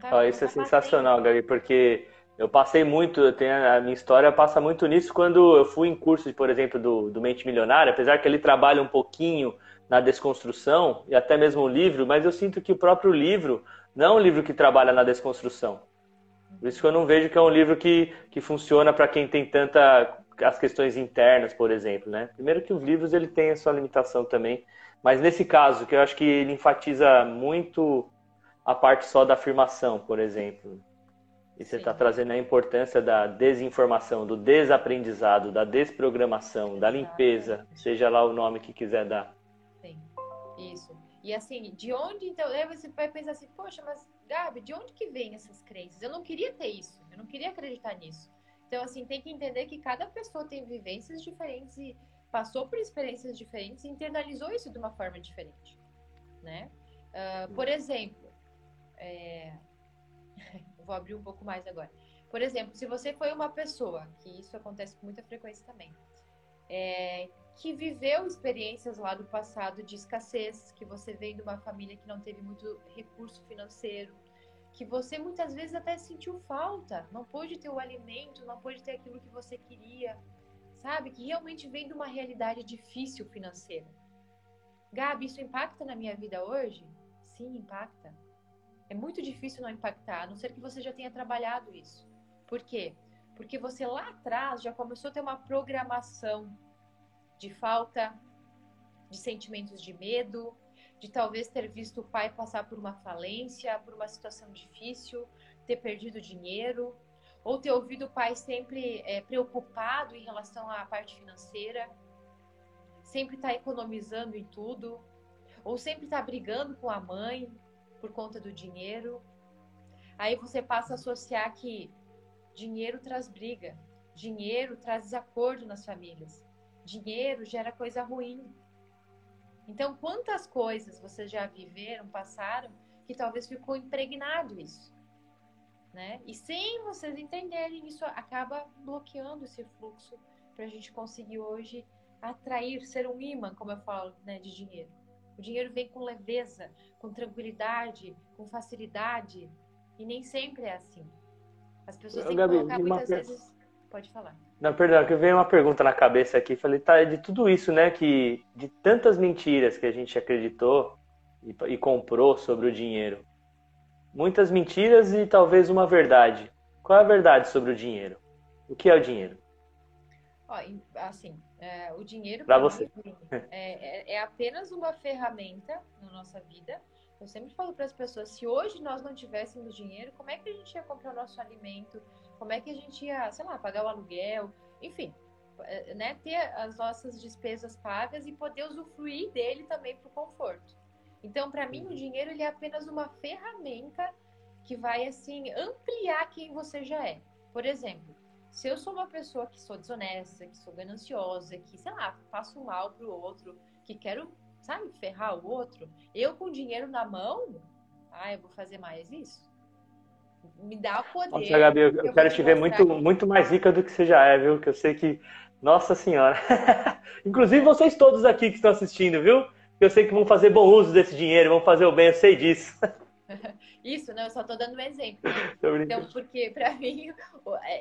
Tá, oh, isso é tá sensacional, batendo. Gabi, porque eu passei muito, eu tenho, a minha história passa muito nisso quando eu fui em cursos, por exemplo, do, do Mente Milionária, apesar que ele trabalha um pouquinho na desconstrução e até mesmo o livro, mas eu sinto que o próprio livro não é um livro que trabalha na desconstrução. Por isso que eu não vejo que é um livro que, que funciona para quem tem tanta as questões internas, por exemplo, né? Primeiro que os livros ele tem a sua limitação também, mas nesse caso que eu acho que ele enfatiza muito a parte só da afirmação, por exemplo. E você está trazendo a importância da desinformação, do desaprendizado, da desprogramação, da limpeza, seja lá o nome que quiser dar. Sim, isso. E assim, de onde então? Aí você vai pensar assim, poxa, mas Gabi, de onde que vem essas crenças? Eu não queria ter isso, eu não queria acreditar nisso. Então, assim, tem que entender que cada pessoa tem vivências diferentes e passou por experiências diferentes e internalizou isso de uma forma diferente, né? Uh, por exemplo, é... vou abrir um pouco mais agora. Por exemplo, se você foi uma pessoa, que isso acontece com muita frequência também, é, que viveu experiências lá do passado de escassez, que você vem de uma família que não teve muito recurso financeiro, que você muitas vezes até sentiu falta, não pôde ter o alimento, não pôde ter aquilo que você queria, sabe? Que realmente vem de uma realidade difícil financeira. Gabi, isso impacta na minha vida hoje? Sim, impacta. É muito difícil não impactar, a não ser que você já tenha trabalhado isso. Por quê? Porque você lá atrás já começou a ter uma programação de falta, de sentimentos de medo, de talvez ter visto o pai passar por uma falência, por uma situação difícil, ter perdido dinheiro, ou ter ouvido o pai sempre é, preocupado em relação à parte financeira, sempre estar tá economizando em tudo, ou sempre estar tá brigando com a mãe por conta do dinheiro. Aí você passa a associar que Dinheiro traz briga. Dinheiro traz desacordo nas famílias. Dinheiro gera coisa ruim. Então, quantas coisas vocês já viveram, passaram, que talvez ficou impregnado isso? Né? E sem vocês entenderem, isso acaba bloqueando esse fluxo para a gente conseguir hoje atrair, ser um imã, como eu falo, né, de dinheiro. O dinheiro vem com leveza, com tranquilidade, com facilidade, e nem sempre é assim. As pessoas têm que colocar muitas per... vezes. Pode falar. Não, perdão, que veio uma pergunta na cabeça aqui. Falei, tá, de tudo isso, né, que de tantas mentiras que a gente acreditou e, e comprou sobre o dinheiro, muitas mentiras e talvez uma verdade. Qual é a verdade sobre o dinheiro? O que é o dinheiro? Ó, assim, é, o dinheiro para você é, é, é, apenas uma ferramenta na nossa vida eu sempre falo para as pessoas, se hoje nós não tivéssemos dinheiro, como é que a gente ia comprar o nosso alimento? Como é que a gente ia, sei lá, pagar o aluguel? Enfim, eh, né, ter as nossas despesas pagas e poder usufruir dele também para o conforto. Então, para mim, o uhum. dinheiro ele é apenas uma ferramenta que vai assim ampliar quem você já é. Por exemplo, se eu sou uma pessoa que sou desonesta, que sou gananciosa, que sei lá, faço mal pro outro, que quero sabe, ferrar o outro. Eu com dinheiro na mão, ah, eu vou fazer mais isso. Me dá o poder. Nossa, Gabi, eu, eu quero te ver muito, muito mais rica do que você já é, viu? Que eu sei que. Nossa Senhora. Inclusive vocês todos aqui que estão assistindo, viu? Eu sei que vão fazer bom uso desse dinheiro, vão fazer o bem, eu sei disso. Isso, não, eu só estou dando um exemplo. Então, porque para mim,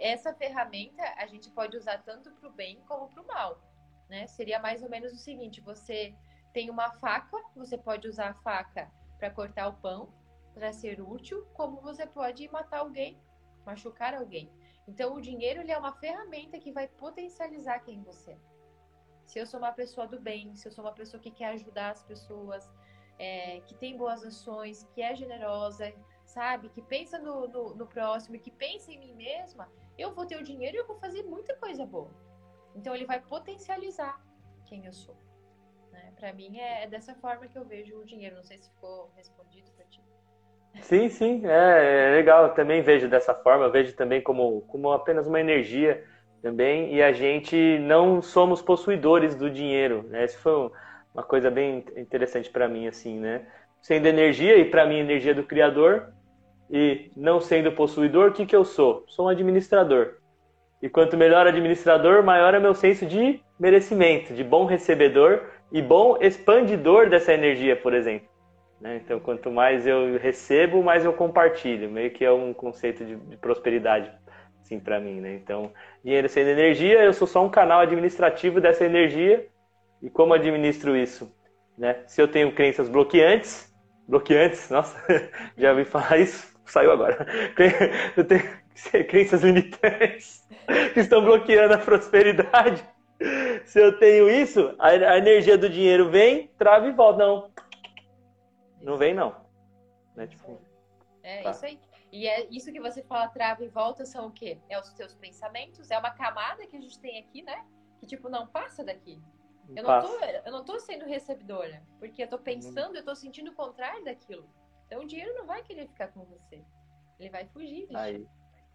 essa ferramenta a gente pode usar tanto para o bem como para o mal. Né? Seria mais ou menos o seguinte: você tem uma faca, você pode usar a faca para cortar o pão, para ser útil, como você pode matar alguém, machucar alguém. Então, o dinheiro ele é uma ferramenta que vai potencializar quem você é. Se eu sou uma pessoa do bem, se eu sou uma pessoa que quer ajudar as pessoas, é, que tem boas ações, que é generosa, sabe? Que pensa no, no, no próximo, que pensa em mim mesma, eu vou ter o dinheiro e eu vou fazer muita coisa boa. Então, ele vai potencializar quem eu sou. Né? Para mim é, é dessa forma que eu vejo o dinheiro. Não sei se ficou respondido para ti. Sim, sim, é, é, legal. Eu também vejo dessa forma. Eu vejo também como, como apenas uma energia também. E a gente não somos possuidores do dinheiro. Né? Isso foi uma coisa bem interessante para mim, assim, né? Sendo energia e para mim energia do criador e não sendo possuidor, o que que eu sou? Sou um administrador. E quanto melhor administrador, maior é meu senso de merecimento, de bom recebedor e bom expandidor dessa energia, por exemplo. Né? Então, quanto mais eu recebo, mais eu compartilho. Meio que é um conceito de, de prosperidade, assim, para mim. Né? Então, dinheiro sendo energia, eu sou só um canal administrativo dessa energia. E como administro isso? Né? Se eu tenho crenças bloqueantes, bloqueantes, nossa, já ouvi falar isso, saiu agora. Eu tenho crenças limitantes que estão bloqueando a prosperidade se eu tenho isso, a, energia do dinheiro vem, trava e volta. Não. Não vem, não. Né? Tipo, é tá. isso aí. E é isso que você fala, trava e volta, são o quê? É os teus pensamentos, é uma camada que a gente tem aqui, né? Que tipo, não passa daqui. Eu não, tô, eu não tô sendo recebedora, porque eu tô pensando, eu tô sentindo o contrário daquilo. Então o dinheiro não vai querer ficar com você. Ele vai fugir, Aí.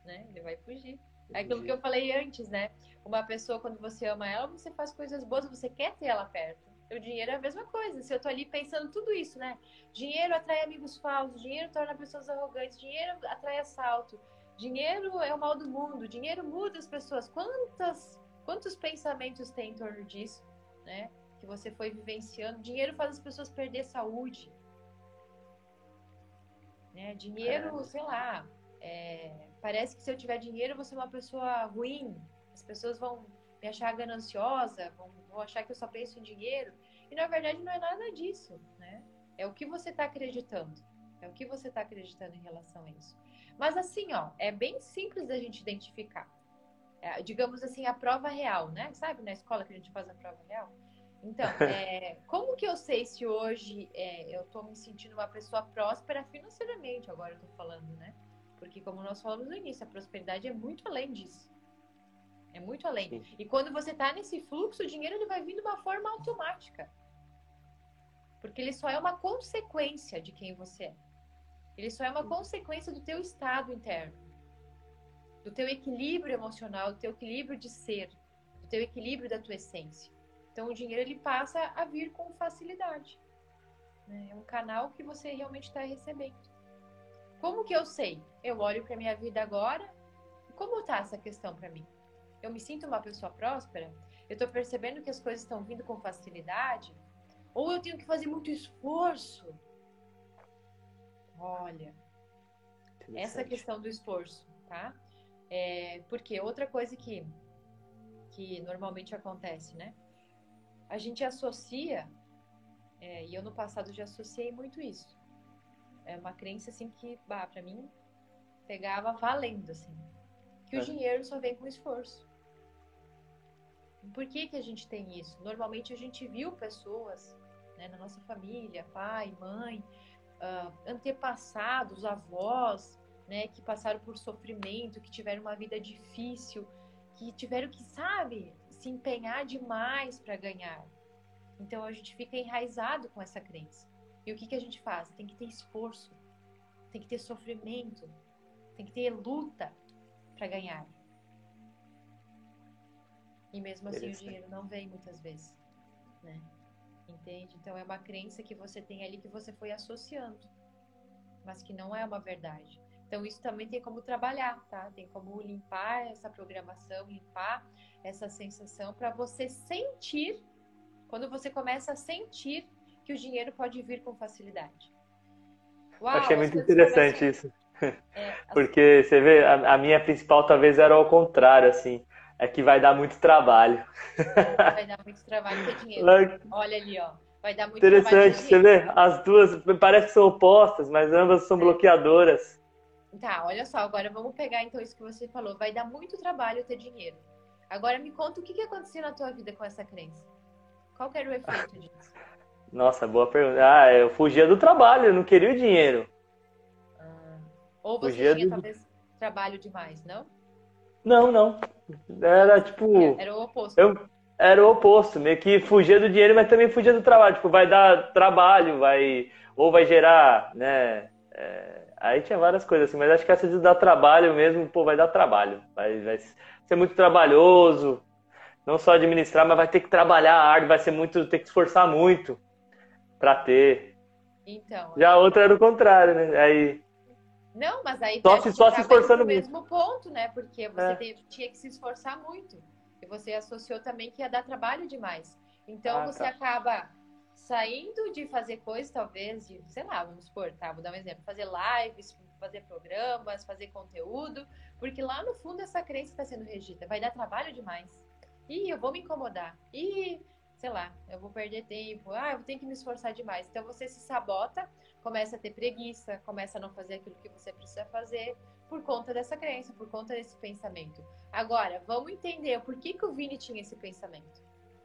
né? Ele vai fugir. É aquilo que eu falei antes, né? Uma pessoa, quando você ama ela, você faz coisas boas, você quer ter ela perto. O dinheiro é a mesma coisa. Se eu tô ali pensando tudo isso, né? Dinheiro atrai amigos falsos, dinheiro torna pessoas arrogantes, dinheiro atrai assalto, dinheiro é o mal do mundo, dinheiro muda as pessoas. Quantas, quantos pensamentos tem em torno disso, né? Que você foi vivenciando. Dinheiro faz as pessoas perder saúde. Né? Dinheiro, é. sei lá, é, parece que se eu tiver dinheiro, eu vou ser uma pessoa ruim. As pessoas vão me achar gananciosa, vão, vão achar que eu só penso em dinheiro. E na verdade não é nada disso, né? É o que você está acreditando. É o que você está acreditando em relação a isso. Mas assim, ó, é bem simples da gente identificar. É, digamos assim, a prova real, né? Sabe na escola que a gente faz a prova real? Então, é, como que eu sei se hoje é, eu estou me sentindo uma pessoa próspera financeiramente? Agora eu estou falando, né? Porque como nós falamos no início, a prosperidade é muito além disso. É muito além. Sim. E quando você está nesse fluxo, o dinheiro ele vai vir de uma forma automática. Porque ele só é uma consequência de quem você é. Ele só é uma consequência do teu estado interno. Do teu equilíbrio emocional, do teu equilíbrio de ser, do teu equilíbrio da tua essência. Então o dinheiro ele passa a vir com facilidade. Né? É um canal que você realmente está recebendo. Como que eu sei? Eu olho para minha vida agora. Como está essa questão para mim? Eu me sinto uma pessoa próspera, eu estou percebendo que as coisas estão vindo com facilidade, ou eu tenho que fazer muito esforço. Olha, essa questão do esforço, tá? É, porque outra coisa que, que normalmente acontece, né? A gente associa, é, e eu no passado já associei muito isso. É uma crença assim que, bah, pra mim, pegava valendo, assim. Que é. o dinheiro só vem com esforço. Por que, que a gente tem isso? Normalmente a gente viu pessoas né, na nossa família, pai, mãe, uh, antepassados, avós, né, que passaram por sofrimento, que tiveram uma vida difícil, que tiveram que, sabe, se empenhar demais para ganhar. Então a gente fica enraizado com essa crença. E o que, que a gente faz? Tem que ter esforço, tem que ter sofrimento, tem que ter luta para ganhar. E mesmo assim o dinheiro não vem muitas vezes, né? Entende? Então é uma crença que você tem ali que você foi associando, mas que não é uma verdade. Então isso também tem como trabalhar, tá? Tem como limpar essa programação, limpar essa sensação para você sentir quando você começa a sentir que o dinheiro pode vir com facilidade. Uau, Achei muito interessante começam... isso. É, Porque você vê, a, a minha principal talvez era ao contrário, assim é que vai dar muito trabalho. Vai dar muito trabalho ter dinheiro. Olha ali, ó. Vai dar muito Interessante, você vê? As duas parece que são opostas, mas ambas são é. bloqueadoras. Tá, olha só, agora vamos pegar então isso que você falou. Vai dar muito trabalho ter dinheiro. Agora me conta o que, que aconteceu na tua vida com essa crença. Qual era o efeito disso? Nossa, boa pergunta. Ah, eu fugia do trabalho, eu não queria o dinheiro. Ah, ou você fugia tinha do... talvez trabalho demais, não? Não, não. Era tipo. Era o oposto. Eu, era o oposto, meio que fugia do dinheiro, mas também fugia do trabalho. Tipo, vai dar trabalho, vai. Ou vai gerar, né? É, aí tinha várias coisas assim, mas acho que essa de dar trabalho mesmo, pô, vai dar trabalho. Vai, vai ser muito trabalhoso. Não só administrar, mas vai ter que trabalhar árduo, vai ser muito, ter que esforçar muito para ter. Então. Já a outra era o contrário, né? Aí não, mas aí só se, só se esforçando no mesmo ponto, né? Porque você é. teve, tinha que se esforçar muito. E você associou também que ia dar trabalho demais. Então ah, você tá. acaba saindo de fazer coisas, talvez, de, sei lá, vamos supor, tá? Vou dar um exemplo, fazer lives, fazer programas, fazer conteúdo, porque lá no fundo essa crença está sendo regida. Vai dar trabalho demais. Ih, eu vou me incomodar. Ih, sei lá, eu vou perder tempo. Ah, eu tenho que me esforçar demais. Então você se sabota começa a ter preguiça, começa a não fazer aquilo que você precisa fazer por conta dessa crença, por conta desse pensamento. Agora, vamos entender por que, que o Vini tinha esse pensamento.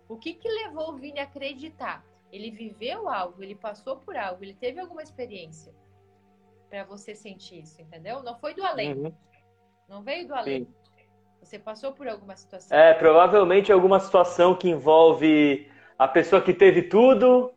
O que, que levou o Vini a acreditar? Ele viveu algo, ele passou por algo, ele teve alguma experiência para você sentir isso, entendeu? Não foi do além. Uhum. Não veio do além. Sim. Você passou por alguma situação. É, provavelmente alguma situação que envolve a pessoa que teve tudo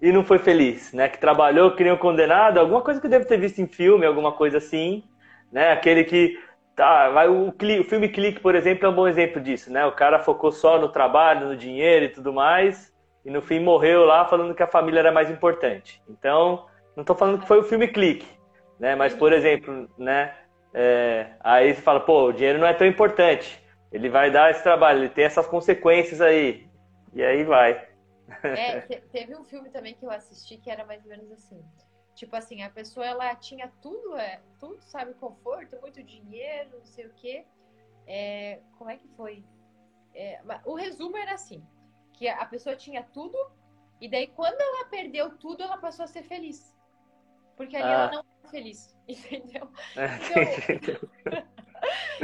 e não foi feliz, né? Que trabalhou que nem um condenado, alguma coisa que deve ter visto em filme, alguma coisa assim, né? Aquele que tá, vai o, o filme Clique, por exemplo, é um bom exemplo disso, né? O cara focou só no trabalho, no dinheiro e tudo mais, e no fim morreu lá falando que a família era mais importante. Então, não estou falando que foi o filme clique, né? Mas, por exemplo, né? É, aí você fala, pô, o dinheiro não é tão importante. Ele vai dar esse trabalho, ele tem essas consequências aí. E aí vai. É, teve um filme também que eu assisti que era mais ou menos assim. Tipo assim, a pessoa ela tinha tudo, é, tudo, sabe, conforto, muito dinheiro, não sei o quê. É, como é que foi? É, o resumo era assim, que a pessoa tinha tudo, e daí quando ela perdeu tudo, ela passou a ser feliz. Porque ali ah. ela não era feliz, entendeu? É, então,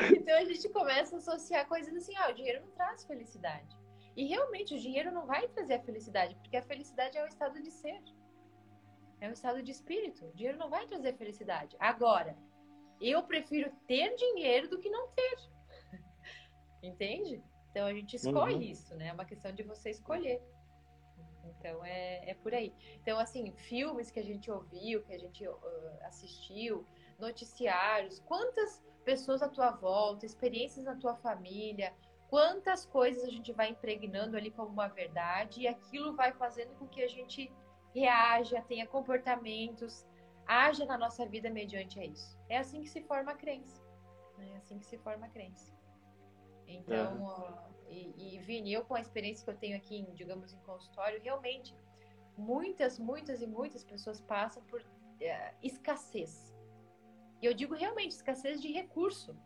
então a gente começa a associar coisas assim, ó, o dinheiro não traz felicidade. E realmente o dinheiro não vai trazer a felicidade, porque a felicidade é o estado de ser. É um estado de espírito. O dinheiro não vai trazer felicidade. Agora, eu prefiro ter dinheiro do que não ter. Entende? Então a gente escolhe uhum. isso, né? É uma questão de você escolher. Então é, é por aí. Então, assim, filmes que a gente ouviu, que a gente uh, assistiu, noticiários, quantas pessoas à tua volta, experiências na tua família, quantas coisas a gente vai impregnando ali como uma verdade e aquilo vai fazendo com que a gente reaja, tenha comportamentos, haja na nossa vida mediante a isso. É assim que se forma a crença. Né? É assim que se forma a crença. Então, é. e, e Vini, eu com a experiência que eu tenho aqui, em, digamos, em consultório, realmente, muitas, muitas e muitas pessoas passam por é, escassez. E eu digo realmente escassez de recurso,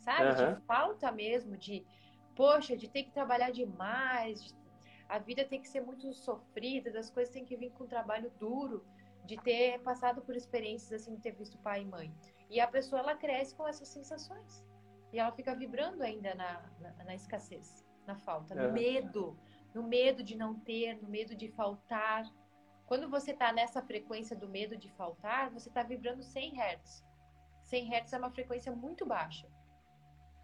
sabe? Uhum. De falta mesmo, de, poxa, de ter que trabalhar demais, de a vida tem que ser muito sofrida, as coisas têm que vir com um trabalho duro, de ter passado por experiências assim, de ter visto pai e mãe. E a pessoa ela cresce com essas sensações. E ela fica vibrando ainda na, na, na escassez, na falta, no é. medo, no medo de não ter, no medo de faltar. Quando você está nessa frequência do medo de faltar, você está vibrando 100 Hz. 100 Hz é uma frequência muito baixa.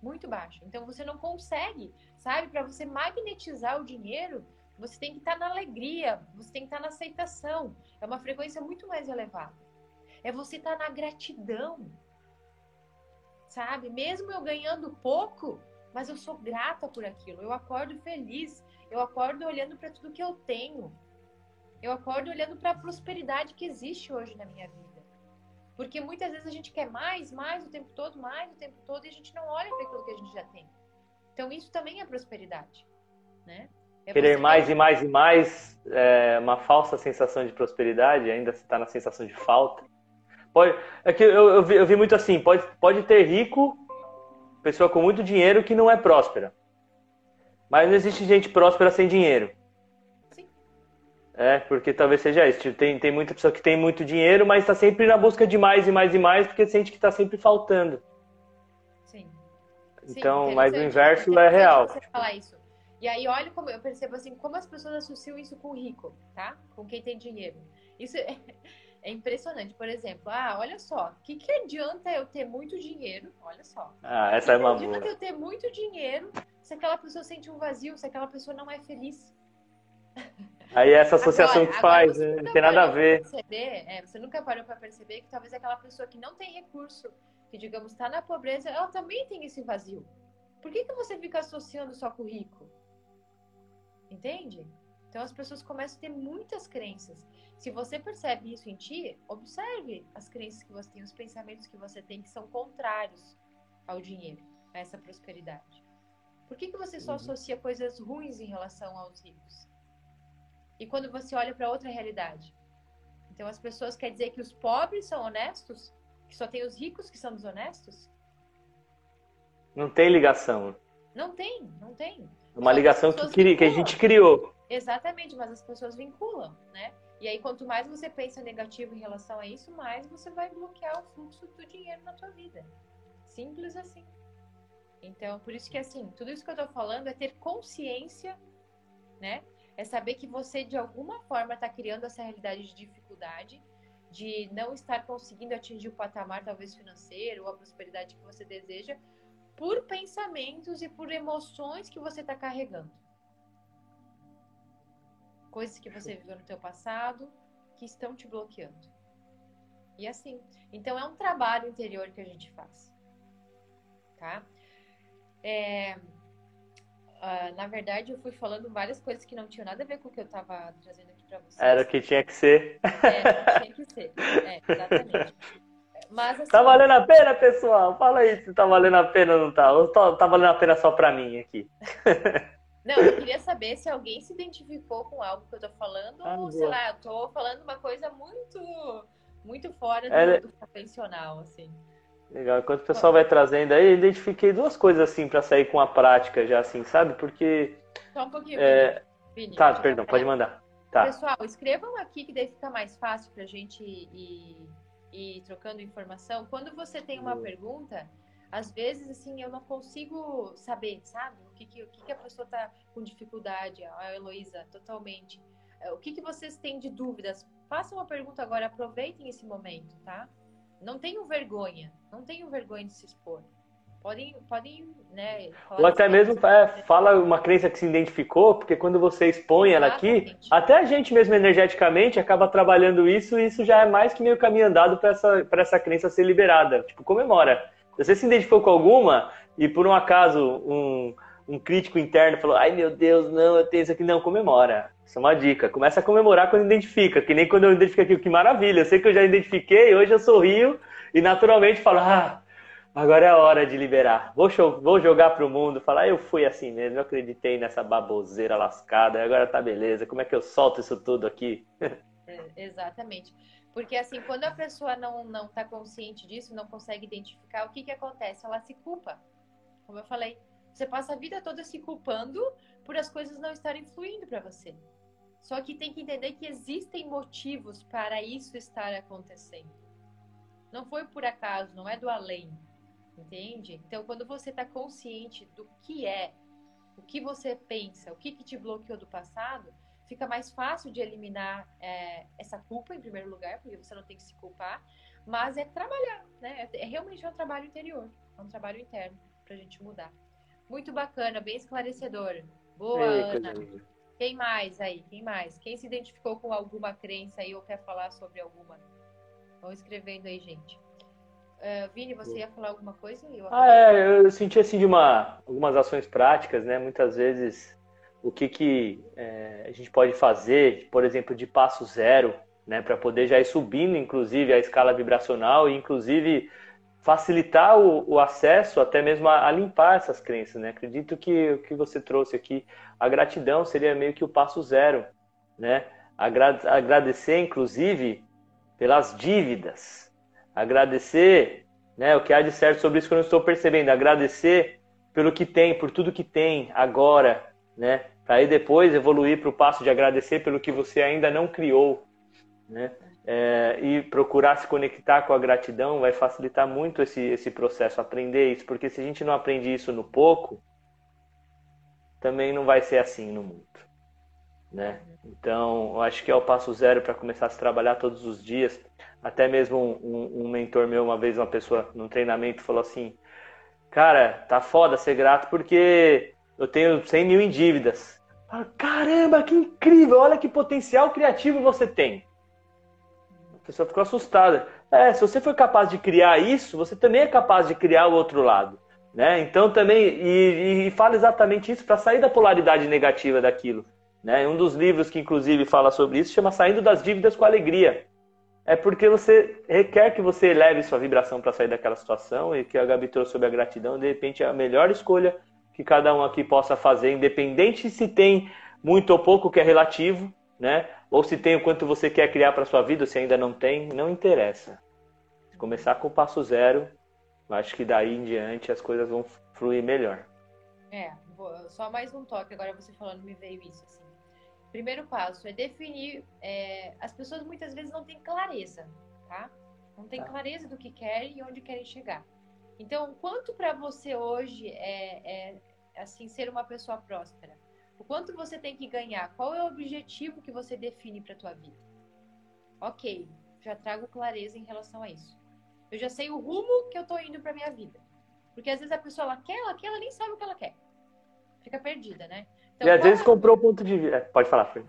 Muito baixa. Então você não consegue sabe? Para você magnetizar o dinheiro, você tem que estar tá na alegria, você tem que estar tá na aceitação. É uma frequência muito mais elevada. É você estar tá na gratidão, sabe? Mesmo eu ganhando pouco, mas eu sou grata por aquilo. Eu acordo feliz. Eu acordo olhando para tudo que eu tenho. Eu acordo olhando para a prosperidade que existe hoje na minha vida. Porque muitas vezes a gente quer mais, mais o tempo todo, mais o tempo todo, e a gente não olha para aquilo que a gente já tem. Então, isso também é prosperidade. Né? É Querer mais e mais e mais é uma falsa sensação de prosperidade, ainda se está na sensação de falta. Pode, é que eu, eu, vi, eu vi muito assim: pode, pode ter rico, pessoa com muito dinheiro que não é próspera. Mas não existe gente próspera sem dinheiro. Sim. É, porque talvez seja isso. Tipo, tem, tem muita pessoa que tem muito dinheiro, mas está sempre na busca de mais e mais e mais, porque sente que está sempre faltando. Então, Sim, mas o inverso é real. Você falar isso. E aí, olha como eu percebo assim, como as pessoas associam isso com o rico, tá? Com quem tem dinheiro. Isso é, é impressionante. Por exemplo, ah, olha só, o que, que adianta eu ter muito dinheiro? Olha só. Ah, essa é uma boa. Que adianta eu ter muito dinheiro se aquela pessoa sente um vazio, se aquela pessoa não é feliz? Aí essa associação agora, que faz, né? não tem nada a ver. Perceber, é, você nunca parou para perceber que talvez aquela pessoa que não tem recurso que, digamos, está na pobreza, ela também tem esse vazio. Por que, que você fica associando só com o rico? Entende? Então as pessoas começam a ter muitas crenças. Se você percebe isso em ti, observe as crenças que você tem, os pensamentos que você tem que são contrários ao dinheiro, a essa prosperidade. Por que, que você só uhum. associa coisas ruins em relação aos ricos? E quando você olha para outra realidade? Então as pessoas querem dizer que os pobres são honestos? Que só tem os ricos que são desonestos? Não tem ligação. Não tem, não tem. Uma ligação que, que a gente criou. Exatamente, mas as pessoas vinculam, né? E aí, quanto mais você pensa negativo em relação a isso, mais você vai bloquear o fluxo do dinheiro na tua vida. Simples assim. Então, por isso que, assim, tudo isso que eu tô falando é ter consciência, né? É saber que você, de alguma forma, está criando essa realidade de dificuldade de não estar conseguindo atingir o patamar, talvez financeiro, ou a prosperidade que você deseja, por pensamentos e por emoções que você está carregando. Coisas que você viveu no teu passado que estão te bloqueando. E assim. Então é um trabalho interior que a gente faz. Tá? É, uh, na verdade, eu fui falando várias coisas que não tinham nada a ver com o que eu estava trazendo aqui para vocês. Era o que tinha que ser. É, tinha que ser. É, exatamente. Mas, assim, tá valendo a pena, pessoal? Fala aí se tá valendo a pena ou não tá. Ou tá, tá valendo a pena só para mim aqui. Não, eu queria saber se alguém se identificou com algo que eu tô falando, ah, ou sei lá, eu tô falando uma coisa muito, muito fora do, é... do convencional, assim. Legal. Enquanto o pessoal vai trazendo aí, eu identifiquei duas coisas assim para sair com a prática já assim, sabe? Porque. Só um pouquinho, é... Vini. Tá, perdão, pode mandar. Tá. Pessoal, escrevam aqui que daí fica mais fácil pra gente ir, ir trocando informação. Quando você tem uma pergunta, às vezes, assim, eu não consigo saber, sabe? O que, que, o que, que a pessoa tá com dificuldade, a Heloísa, totalmente. É, o que, que vocês têm de dúvidas? Façam uma pergunta agora, aproveitem esse momento, tá? Não tenham vergonha, não tenham vergonha de se expor. Podem, podem, né? Ou até mesmo é, fala uma crença que se identificou, porque quando você expõe Exatamente. ela aqui, até a gente mesmo energeticamente acaba trabalhando isso e isso já é mais que meio caminho andado para essa, essa crença ser liberada. Tipo, comemora. Se você se identificou com alguma e por um acaso um, um crítico interno falou: ai meu Deus, não, eu tenho isso aqui, não, comemora. Isso é uma dica. Começa a comemorar quando identifica, que nem quando eu identifiquei aqui, que maravilha. Eu sei que eu já identifiquei, hoje eu sorrio e naturalmente falo: ah, agora é a hora de liberar. Vou, vou jogar pro mundo, falar: eu fui assim mesmo, eu acreditei nessa baboseira lascada, agora tá beleza, como é que eu solto isso tudo aqui? É, exatamente. Porque assim, quando a pessoa não não está consciente disso, não consegue identificar, o que que acontece? Ela se culpa. Como eu falei, você passa a vida toda se culpando por as coisas não estarem fluindo para você. Só que tem que entender que existem motivos para isso estar acontecendo. Não foi por acaso, não é do além. Entende? Então, quando você está consciente do que é, o que você pensa, o que, que te bloqueou do passado, fica mais fácil de eliminar é, essa culpa, em primeiro lugar, porque você não tem que se culpar, mas é trabalhar, né? É, é realmente um trabalho interior, é um trabalho interno para a gente mudar. Muito bacana, bem esclarecedor. Boa, Ei, Ana. Quem mais aí? Quem mais? Quem se identificou com alguma crença aí ou quer falar sobre alguma? Vão escrevendo aí, gente. Uh, Vini, você ia falar alguma coisa? Eu ah, é, eu senti assim de uma, algumas ações práticas, né? Muitas vezes o que, que é, a gente pode fazer, por exemplo, de passo zero, né, para poder já ir subindo, inclusive, a escala vibracional e, inclusive, facilitar o, o acesso até mesmo a, a, limpar essas crenças. Né? Acredito que o que você trouxe aqui, a gratidão seria meio que o passo zero. Né? Agra agradecer, inclusive, pelas dívidas. Agradecer né, o que há de certo sobre isso que eu não estou percebendo. Agradecer pelo que tem, por tudo que tem agora, né? Para aí depois evoluir para o passo de agradecer pelo que você ainda não criou, né? É, e procurar se conectar com a gratidão vai facilitar muito esse, esse processo, aprender isso, porque se a gente não aprende isso no pouco, também não vai ser assim no mundo, né? Então, eu acho que é o passo zero para começar a se trabalhar todos os dias. Até mesmo um, um mentor meu, uma vez, uma pessoa num treinamento, falou assim: Cara, tá foda ser grato porque eu tenho 100 mil em dívidas. Caramba, que incrível! Olha que potencial criativo você tem. Pessoa ficou assustada. É, se você for capaz de criar isso, você também é capaz de criar o outro lado. Né? Então também, e, e fala exatamente isso para sair da polaridade negativa daquilo. Né? Um dos livros que inclusive fala sobre isso chama Saindo das Dívidas com Alegria. É porque você requer que você eleve sua vibração para sair daquela situação e que a Gabi trouxe sobre a gratidão, de repente é a melhor escolha que cada um aqui possa fazer, independente se tem muito ou pouco que é relativo, né? Ou se tem o quanto você quer criar para sua vida, se ainda não tem, não interessa. Se começar com o passo zero, acho que daí em diante as coisas vão fluir melhor. É, só mais um toque agora você falando me veio isso assim. Primeiro passo é definir. É, as pessoas muitas vezes não têm clareza, tá? Não têm tá. clareza do que querem e onde querem chegar. Então, quanto para você hoje é, é, assim ser uma pessoa próspera? O quanto você tem que ganhar? Qual é o objetivo que você define para tua vida? Ok, já trago clareza em relação a isso. Eu já sei o rumo que eu tô indo para minha vida. Porque às vezes a pessoa ela quer, ela quer, ela nem sabe o que ela quer. Fica perdida, né? Então, e às vezes é... comprou o ponto de vista. É, pode falar, Fê.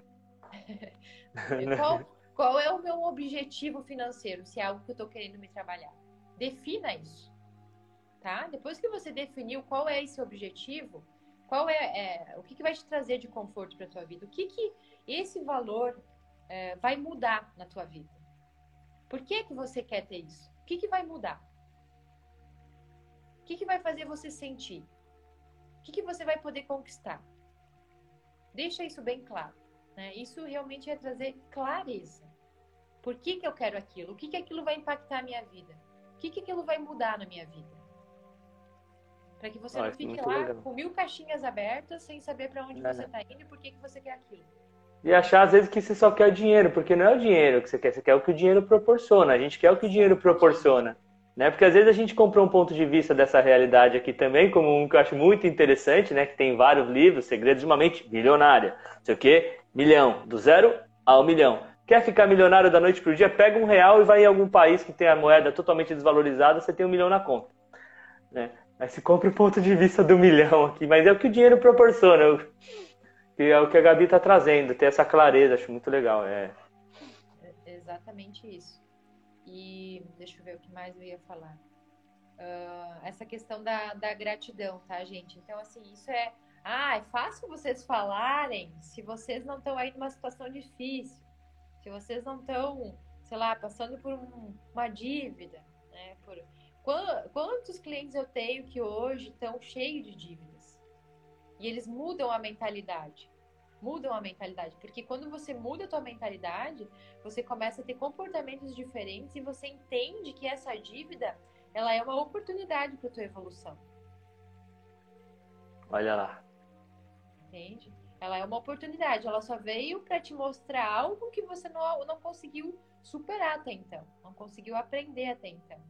qual, qual é o meu objetivo financeiro, se é algo que eu tô querendo me trabalhar? Defina isso tá? Depois que você definiu qual é esse objetivo, Qual é, é o que, que vai te trazer de conforto para tua vida? O que que esse valor é, vai mudar na tua vida? Por que que você quer ter isso? O que que vai mudar? O que que vai fazer você sentir? O que que você vai poder conquistar? Deixa isso bem claro. Né? Isso realmente é trazer clareza. Por que, que eu quero aquilo? O que, que aquilo vai impactar a minha vida? O que, que aquilo vai mudar na minha vida? Para que você ah, não fique lá legal. com mil caixinhas abertas sem saber para onde é. você está indo e por que, que você quer aquilo. E achar às vezes que você só quer o dinheiro, porque não é o dinheiro que você quer, você quer o que o dinheiro proporciona. A gente quer o que o dinheiro proporciona. Né? Porque às vezes a gente comprou um ponto de vista dessa realidade aqui também, como um que eu acho muito interessante, né? Que tem vários livros, Segredos de uma Mente Milionária. Não sei o quê, milhão, do zero ao milhão. Quer ficar milionário da noite para o dia? Pega um real e vai em algum país que tem a moeda totalmente desvalorizada, você tem um milhão na conta. Né? Se compra o ponto de vista do milhão aqui, mas é o que o dinheiro proporciona. Que é o que a Gabi está trazendo, ter essa clareza, acho muito legal. É. é. Exatamente isso. E deixa eu ver o que mais eu ia falar. Uh, essa questão da, da gratidão, tá, gente? Então, assim, isso é. Ah, é fácil vocês falarem se vocês não estão aí numa situação difícil, se vocês não estão, sei lá, passando por um, uma dívida, quantos clientes eu tenho que hoje estão cheios de dívidas? E eles mudam a mentalidade mudam a mentalidade. Porque quando você muda a tua mentalidade, você começa a ter comportamentos diferentes e você entende que essa dívida, ela é uma oportunidade para tua evolução. Olha lá. Entende? Ela é uma oportunidade, ela só veio para te mostrar algo que você não, não conseguiu superar até então, não conseguiu aprender até então.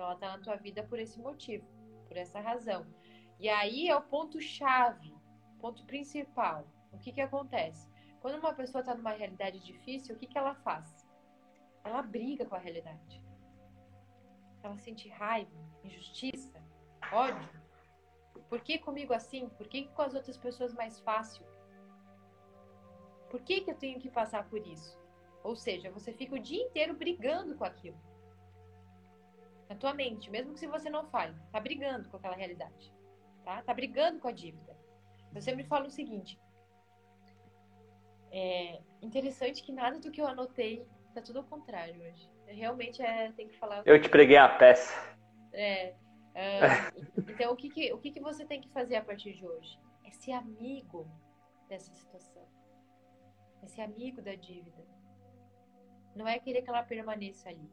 Então ela está na tua vida por esse motivo, por essa razão. E aí é o ponto chave, ponto principal. O que, que acontece? Quando uma pessoa está numa realidade difícil, o que, que ela faz? Ela briga com a realidade. Ela sente raiva, injustiça, ódio. Por que comigo assim? Por que com as outras pessoas mais fácil? Por que, que eu tenho que passar por isso? Ou seja, você fica o dia inteiro brigando com aquilo. Na tua mente, mesmo que se você não fale, tá brigando com aquela realidade. Tá? Tá brigando com a dívida. Eu sempre falo o seguinte: é interessante que nada do que eu anotei tá tudo ao contrário hoje. Realmente é, tem que falar. Eu te preguei a peça. É. Uh, então, o, que, que, o que, que você tem que fazer a partir de hoje? É ser amigo dessa situação. É ser amigo da dívida. Não é querer que ela permaneça ali.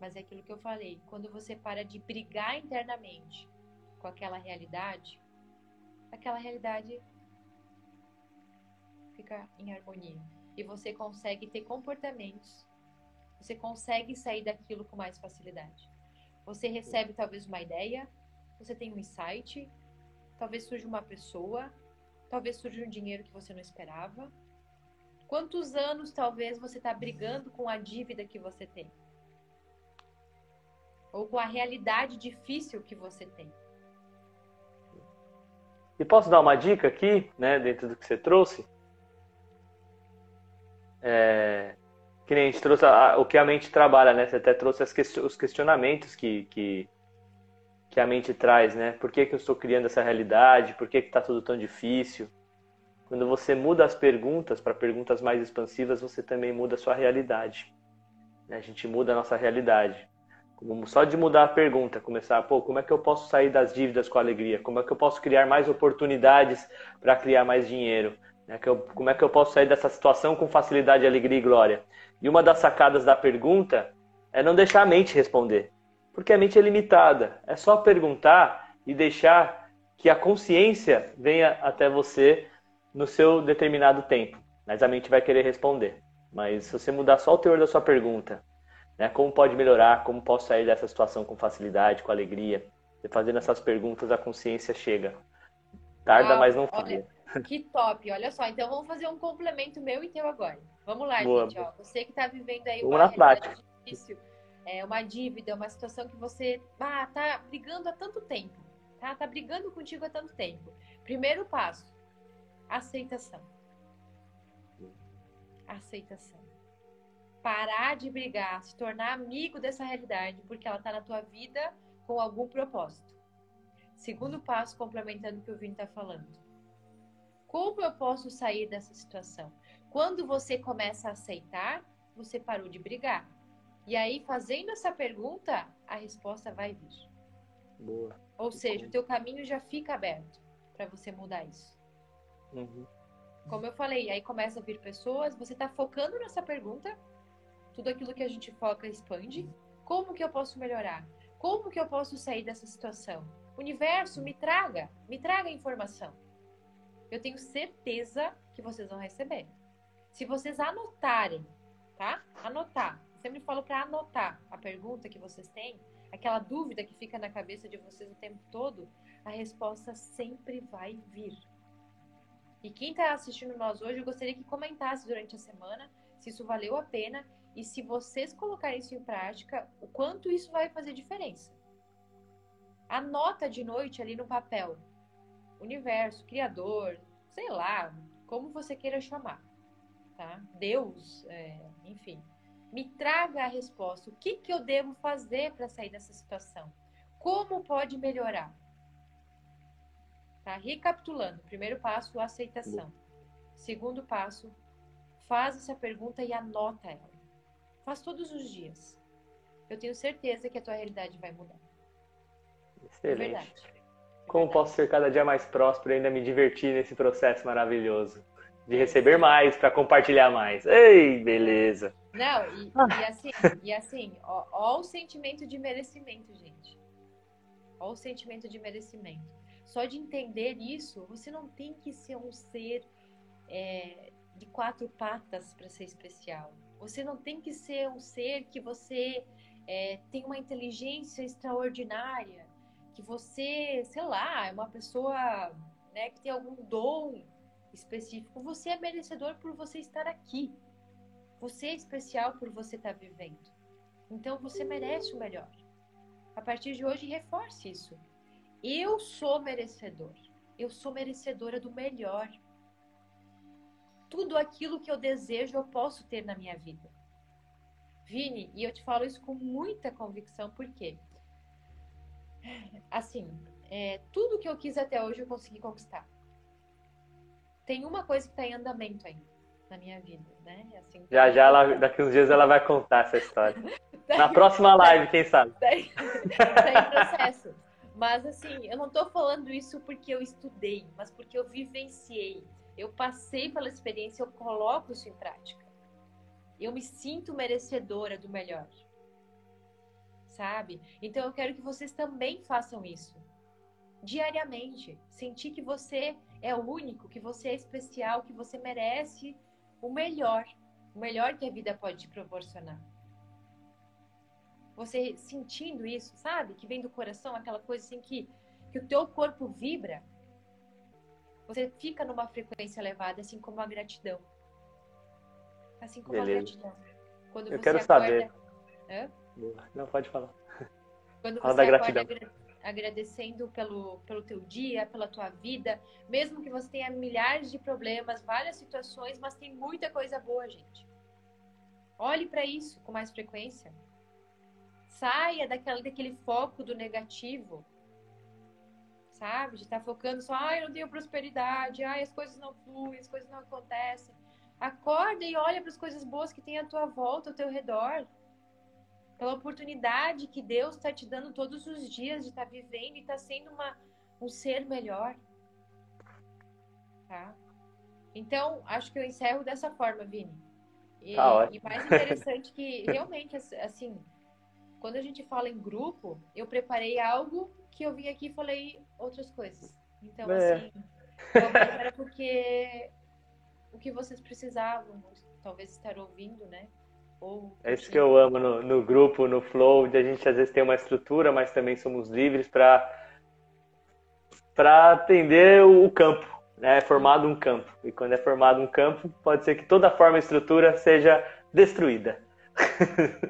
Mas é aquilo que eu falei. Quando você para de brigar internamente com aquela realidade, aquela realidade fica em harmonia. E você consegue ter comportamentos, você consegue sair daquilo com mais facilidade. Você recebe talvez uma ideia, você tem um insight, talvez surja uma pessoa, talvez surja um dinheiro que você não esperava. Quantos anos talvez você está brigando com a dívida que você tem? Ou com a realidade difícil que você tem? E posso dar uma dica aqui, né, dentro do que você trouxe? É, que nem a gente trouxe a, o que a mente trabalha, né? Você até trouxe os questionamentos que, que, que, a mente traz, né? Por que, que eu estou criando essa realidade? Por que está tudo tão difícil? Quando você muda as perguntas para perguntas mais expansivas, você também muda a sua realidade. Né? A gente muda a nossa realidade. Só de mudar a pergunta, começar, pô, como é que eu posso sair das dívidas com alegria? Como é que eu posso criar mais oportunidades para criar mais dinheiro? Né? Como é que eu posso sair dessa situação com facilidade, alegria e glória? E uma das sacadas da pergunta é não deixar a mente responder, porque a mente é limitada. É só perguntar e deixar que a consciência venha até você no seu determinado tempo, mas a mente vai querer responder. Mas se você mudar só o teor da sua pergunta, né, como pode melhorar, como posso sair dessa situação com facilidade, com alegria, e fazendo essas perguntas, a consciência chega. Tarda, ah, mas não falha. Que top, olha só. Então vamos fazer um complemento meu e teu agora. Vamos lá, Boa. gente. Ó, você que está vivendo aí uma realidade difícil, é, uma dívida, uma situação que você ah, tá brigando há tanto tempo, tá? Tá brigando contigo há tanto tempo. Primeiro passo, aceitação. Aceitação. Parar de brigar, se tornar amigo dessa realidade, porque ela está na tua vida com algum propósito. Segundo passo, complementando o que o Vini está falando. Como eu posso sair dessa situação? Quando você começa a aceitar, você parou de brigar. E aí, fazendo essa pergunta, a resposta vai vir. Boa. Ou seja, o teu caminho já fica aberto para você mudar isso. Uhum. Como eu falei, aí começa a vir pessoas, você está focando nessa pergunta, tudo aquilo que a gente foca expande. Como que eu posso melhorar? Como que eu posso sair dessa situação? Universo, me traga, me traga informação. Eu tenho certeza que vocês vão receber. Se vocês anotarem, tá? Anotar. Eu sempre falo para anotar a pergunta que vocês têm, aquela dúvida que fica na cabeça de vocês o tempo todo, a resposta sempre vai vir. E quem está assistindo nós hoje, eu gostaria que comentasse durante a semana se isso valeu a pena e se vocês colocarem isso em prática, o quanto isso vai fazer diferença. Anota de noite ali no papel. Universo, Criador, sei lá, como você queira chamar tá? Deus, é, enfim, me traga a resposta. O que, que eu devo fazer para sair dessa situação? Como pode melhorar? Tá? Recapitulando, primeiro passo, aceitação. Segundo passo, faz essa pergunta e anota ela. Faz todos os dias. Eu tenho certeza que a tua realidade vai mudar. Excelente. É verdade. Como posso ser cada dia mais próspero e ainda me divertir nesse processo maravilhoso? de receber mais para compartilhar mais. Ei, beleza. Não, e, e assim, e assim ó, ó, o sentimento de merecimento, gente. Ó o sentimento de merecimento. Só de entender isso, você não tem que ser um ser é, de quatro patas para ser especial. Você não tem que ser um ser que você é, tem uma inteligência extraordinária, que você, sei lá, é uma pessoa né, que tem algum dom específico, você é merecedor por você estar aqui. Você é especial por você estar vivendo. Então você merece o melhor. A partir de hoje, reforce isso. Eu sou merecedor. Eu sou merecedora do melhor. Tudo aquilo que eu desejo, eu posso ter na minha vida. Vini, e eu te falo isso com muita convicção, porque, assim, é, tudo que eu quis até hoje eu consegui conquistar tem uma coisa que está em andamento ainda na minha vida, né? Assim, já, já, ela, daqui uns dias ela vai contar essa história. na próxima live, quem sabe? Está em processo. Mas assim, eu não estou falando isso porque eu estudei, mas porque eu vivenciei. Eu passei pela experiência, eu coloco isso em prática. Eu me sinto merecedora do melhor. Sabe? Então eu quero que vocês também façam isso. Diariamente. Sentir que você é único, que você é especial, que você merece o melhor, o melhor que a vida pode te proporcionar. Você sentindo isso, sabe? Que vem do coração, aquela coisa assim que, que o teu corpo vibra. Você fica numa frequência elevada, assim como a gratidão. Assim como Beleza. a gratidão. Quando Eu quero acorda... saber. Hã? Não, pode falar. Quando Fala você da gratidão. Agradecendo pelo, pelo teu dia, pela tua vida, mesmo que você tenha milhares de problemas, várias situações, mas tem muita coisa boa, gente. Olhe para isso com mais frequência. Saia daquela, daquele foco do negativo, sabe? De estar tá focando só, ai, eu não tenho prosperidade, ai, as coisas não fluem, as coisas não acontecem. Acorda e olha para as coisas boas que tem à tua volta, ao teu redor pela oportunidade que Deus está te dando todos os dias de estar tá vivendo e estar tá sendo uma, um ser melhor. Tá? Então, acho que eu encerro dessa forma, Vini. E, tá e mais interessante que realmente, assim, quando a gente fala em grupo, eu preparei algo que eu vim aqui e falei outras coisas. Então, é. assim, era porque o que vocês precisavam, talvez estar ouvindo, né? Ou... É isso que eu amo no, no, grupo, no flow, de a gente às vezes tem uma estrutura, mas também somos livres para para atender o campo, né? É formado um campo. E quando é formado um campo, pode ser que toda forma e estrutura seja destruída.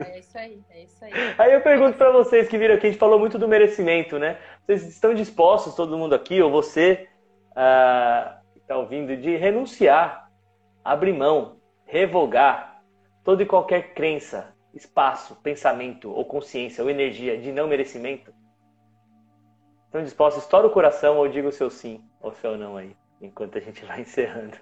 É isso aí, é isso aí. Aí eu pergunto para vocês que viram aqui, a gente falou muito do merecimento, né? Vocês estão dispostos, todo mundo aqui, ou você uh, que está ouvindo, de renunciar, abrir mão, revogar toda e qualquer crença, espaço, pensamento ou consciência ou energia de não merecimento? Estão dispostos? Estoura o coração ou diga o seu sim ou seu não aí, enquanto a gente vai encerrando.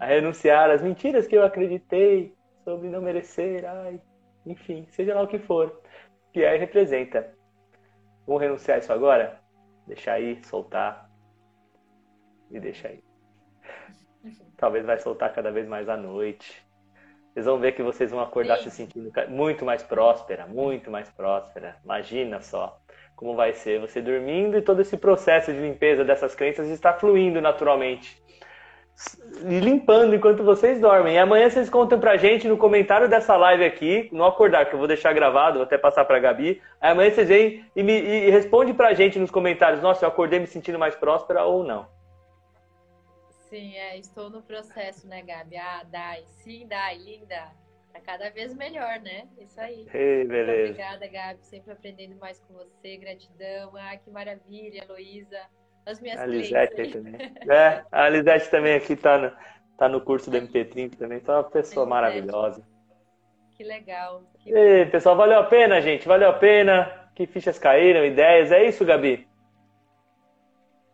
A renunciar às mentiras que eu acreditei sobre não merecer, ai, enfim, seja lá o que for. Que aí representa. Vamos renunciar a isso agora? Deixar aí, soltar. E deixar aí. Talvez vai soltar cada vez mais à noite. Vocês vão ver que vocês vão acordar Sim. se sentindo muito mais próspera, muito mais próspera. Imagina só como vai ser você dormindo e todo esse processo de limpeza dessas crenças está fluindo naturalmente. E limpando enquanto vocês dormem. E amanhã vocês contam pra gente no comentário dessa live aqui, no acordar, que eu vou deixar gravado, vou até passar pra Gabi. Aí amanhã vocês vêm e, me, e responde pra gente nos comentários, nossa, eu acordei me sentindo mais próspera ou não. Sim, é, estou no processo, né, Gabi? Ah, Dai, sim, Dai, linda. Tá cada vez melhor, né? Isso aí. Ei, beleza. Muito obrigada, Gabi. Sempre aprendendo mais com você. Gratidão. Ah, que maravilha, Heloísa. As minhas a Lisete também. É, a Lisete também aqui tá no, tá no curso do MP30 também. Então é uma pessoa maravilhosa. Que legal. Que Ei, pessoal, valeu a pena, gente. Valeu a pena. Que fichas caíram, ideias. É isso, Gabi?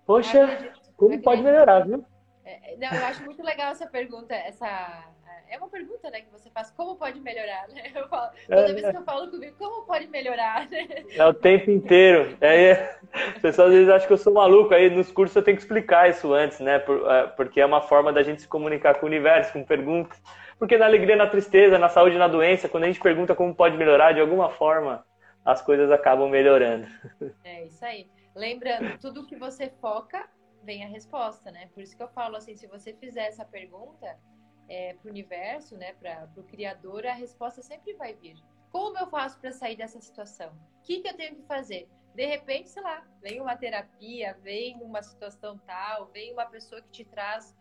Poxa, como pode melhorar, viu? É, não, eu acho muito legal essa pergunta, essa é uma pergunta, né, que você faz, como pode melhorar, né? Eu falo, toda é, vez que eu falo comigo, como pode melhorar, né? É o tempo inteiro. Aí, as pessoas às vezes acham que eu sou maluco, aí nos cursos eu tenho que explicar isso antes, né? É, porque é uma forma da gente se comunicar com o universo, com perguntas. Porque na alegria, na tristeza, na saúde, na doença, quando a gente pergunta como pode melhorar, de alguma forma, as coisas acabam melhorando. É isso aí. Lembrando, tudo que você foca, vem a resposta, né? Por isso que eu falo assim, se você fizer essa pergunta é, para o universo, né, para o Criador, a resposta sempre vai vir. Como eu faço para sair dessa situação? O que, que eu tenho que fazer? De repente, sei lá, vem uma terapia, vem uma situação tal, vem uma pessoa que te traz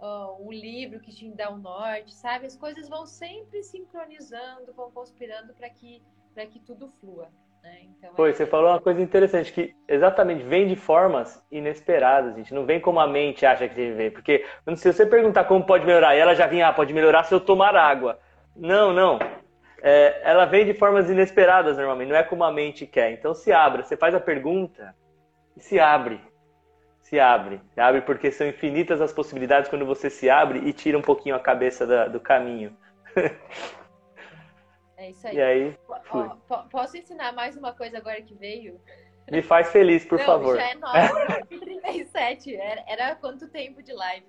uh, um livro que te dá um norte, sabe? As coisas vão sempre sincronizando, vão conspirando para que, que tudo flua. Né? Então, Foi, é... você falou uma coisa interessante, que exatamente vem de formas inesperadas, gente. Não vem como a mente acha que deve ver. Porque se você perguntar como pode melhorar, e ela já vinha, ah, pode melhorar se eu tomar água. Não, não. É, ela vem de formas inesperadas normalmente, não é como a mente quer. Então se abra, você faz a pergunta e se abre. Se abre. Se abre porque são infinitas as possibilidades quando você se abre e tira um pouquinho a cabeça da, do caminho. É isso aí. E aí Ó, posso ensinar mais uma coisa agora que veio? Me faz feliz, por Não, favor. Já é 9h37. Era, era quanto tempo de live?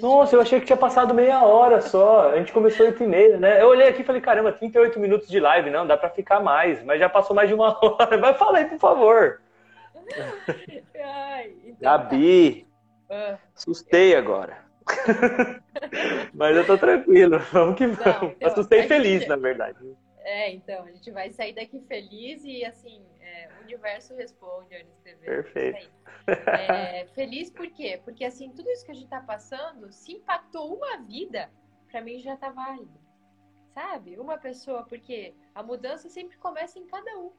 Nossa, eu achei que tinha passado meia hora só. A gente começou 8 e meia, né? Eu olhei aqui e falei, caramba, 38 minutos de live, não, dá pra ficar mais. Mas já passou mais de uma hora. Mas fala aí, por favor. Ai, então Gabi, tá. assustei agora. Mas eu tô tranquilo, vamos que vamos. Não, então, Assustei feliz, gente... na verdade. É, então, a gente vai sair daqui feliz e assim, é, o universo responde escrever. Perfeito. É, feliz por quê? Porque assim, tudo isso que a gente tá passando, se impactou uma vida, para mim já tá válido. Sabe? Uma pessoa, porque a mudança sempre começa em cada um.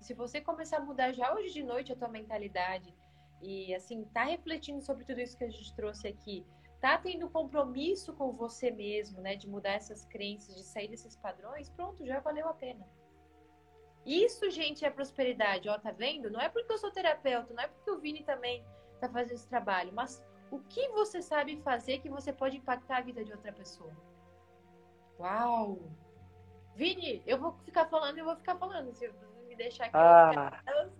Se você começar a mudar já hoje de noite a tua mentalidade e assim, tá refletindo sobre tudo isso que a gente trouxe aqui, tá tendo compromisso com você mesmo, né, de mudar essas crenças, de sair desses padrões, pronto, já valeu a pena. Isso, gente, é prosperidade, ó, tá vendo? Não é porque eu sou terapeuta, não é porque o Vini também tá fazendo esse trabalho, mas o que você sabe fazer que você pode impactar a vida de outra pessoa? Uau! Vini, eu vou ficar falando, eu vou ficar falando me deixar aqui. Ah,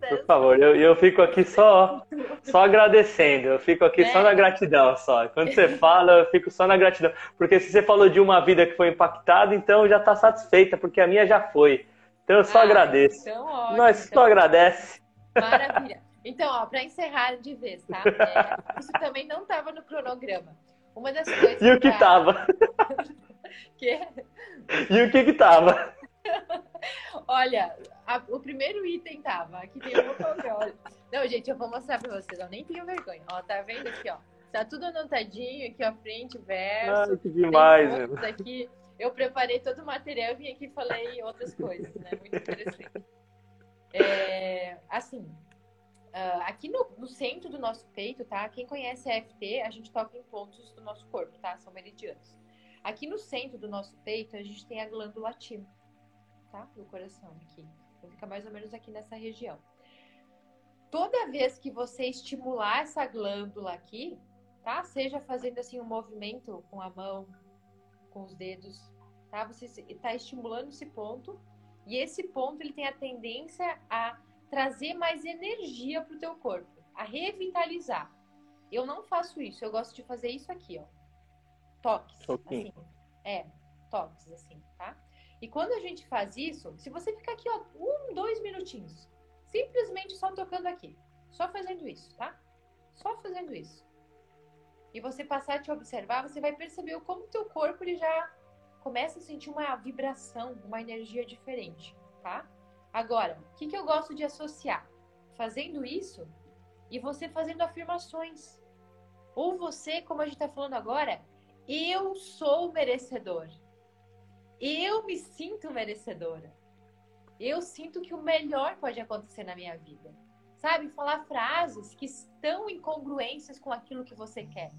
por favor, eu, eu fico aqui só, só agradecendo. Eu fico aqui é. só na gratidão, só. Quando você fala, eu fico só na gratidão. Porque se você falou de uma vida que foi impactada, então já está satisfeita, porque a minha já foi. Então eu só ah, agradeço. Então, ótimo, Nós então. só agradece. Maravilha. Então, ó, para encerrar de vez, tá? É, isso também não estava no cronograma. Uma das coisas. E o que estava? que? E o que que tava? Olha, a, o primeiro item tava. Aqui tem uma papel. Não, gente, eu vou mostrar pra vocês. Eu nem tenho vergonha. Ó, tá vendo aqui, ó? Tá tudo anotadinho aqui, ó, frente, verso. Ai, que demais, tem aqui. Eu preparei todo o material e vim aqui e falei outras coisas, né? Muito interessante. É, assim, uh, aqui no, no, centro do nosso peito, tá? Quem conhece a FT, a gente toca em pontos do nosso corpo, tá? São meridianos. Aqui no centro do nosso peito, a gente tem a glândula timo tá? Do coração aqui. Então fica mais ou menos aqui nessa região. toda vez que você estimular essa glândula aqui, tá? Seja fazendo assim um movimento com a mão, com os dedos, tá? Você está estimulando esse ponto e esse ponto ele tem a tendência a trazer mais energia para o teu corpo, a revitalizar. Eu não faço isso, eu gosto de fazer isso aqui, ó. Toques. Assim. É, toques, assim, tá? E quando a gente faz isso, se você ficar aqui, ó, um, dois minutinhos, simplesmente só tocando aqui, só fazendo isso, tá? Só fazendo isso. E você passar a te observar, você vai perceber como teu corpo ele já começa a sentir uma vibração, uma energia diferente, tá? Agora, o que, que eu gosto de associar? Fazendo isso e você fazendo afirmações. Ou você, como a gente está falando agora, eu sou merecedor. Eu me sinto merecedora. Eu sinto que o melhor pode acontecer na minha vida. Sabe? Falar frases que estão em congruências com aquilo que você quer.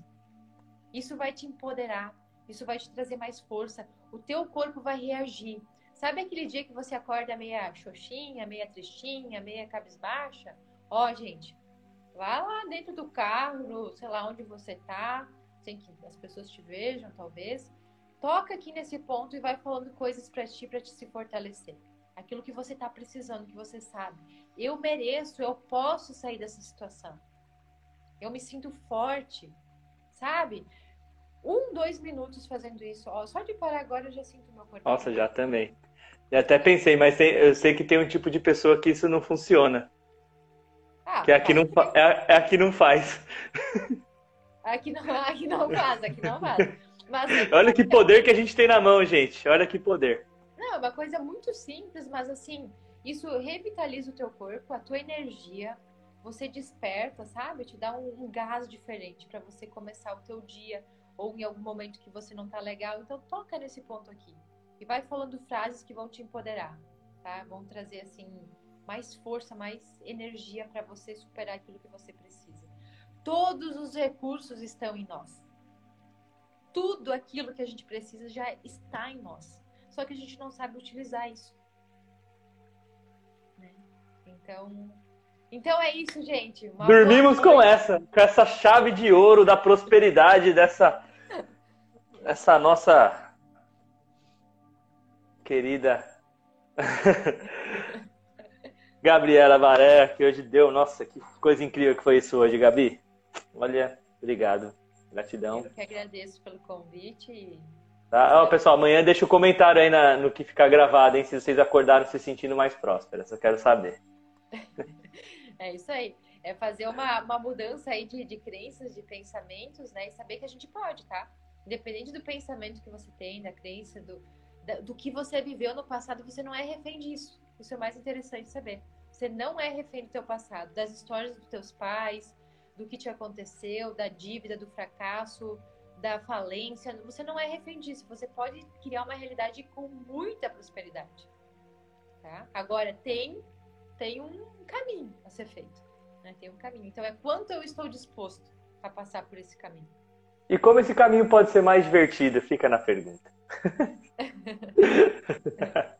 Isso vai te empoderar. Isso vai te trazer mais força. O teu corpo vai reagir. Sabe aquele dia que você acorda meia xoxinha, meia tristinha, meia cabisbaixa? Ó, gente, vá lá dentro do carro, sei lá onde você tá, sem que as pessoas te vejam, talvez. Toca aqui nesse ponto e vai falando coisas para ti, para te se fortalecer. Aquilo que você está precisando, que você sabe. Eu mereço, eu posso sair dessa situação. Eu me sinto forte, sabe? Um, dois minutos fazendo isso. Ó, só de parar agora eu já sinto meu corpo. Nossa, já também. Eu até pensei, mas tem, eu sei que tem um tipo de pessoa que isso não funciona. Ah, que aqui não, é, é aqui não faz. Aqui não, aqui não faz, aqui não faz. Mas, Olha que poder que a gente tem na mão, gente. Olha que poder. Não, é uma coisa muito simples, mas assim, isso revitaliza o teu corpo, a tua energia, você desperta, sabe? Te dá um, um gás diferente para você começar o teu dia ou em algum momento que você não tá legal. Então toca nesse ponto aqui e vai falando frases que vão te empoderar, tá? Vão trazer assim mais força, mais energia para você superar aquilo que você precisa. Todos os recursos estão em nós. Tudo aquilo que a gente precisa já está em nós. Só que a gente não sabe utilizar isso. Né? Então, então é isso, gente. Uma Dormimos com essa, com essa chave de ouro da prosperidade dessa essa nossa querida Gabriela Varé, que hoje deu, nossa, que coisa incrível que foi isso hoje, Gabi. Olha, obrigado. Gratidão. Eu que agradeço pelo convite. Tá? Pessoal, amanhã deixa o um comentário aí na, no que ficar gravado, hein? Se vocês acordaram se sentindo mais prósperas. Eu quero saber. é isso aí. É fazer uma, uma mudança aí de, de crenças, de pensamentos, né? E saber que a gente pode, tá? Independente do pensamento que você tem, da crença, do, da, do que você viveu no passado, você não é refém disso. Isso é o mais interessante saber. Você não é refém do teu passado, das histórias dos teus pais, do que te aconteceu, da dívida, do fracasso, da falência. Você não é refém disso. Você pode criar uma realidade com muita prosperidade. Tá? Agora, tem, tem um caminho a ser feito. Né? Tem um caminho. Então, é quanto eu estou disposto a passar por esse caminho. E como esse caminho pode ser mais divertido? Fica na pergunta.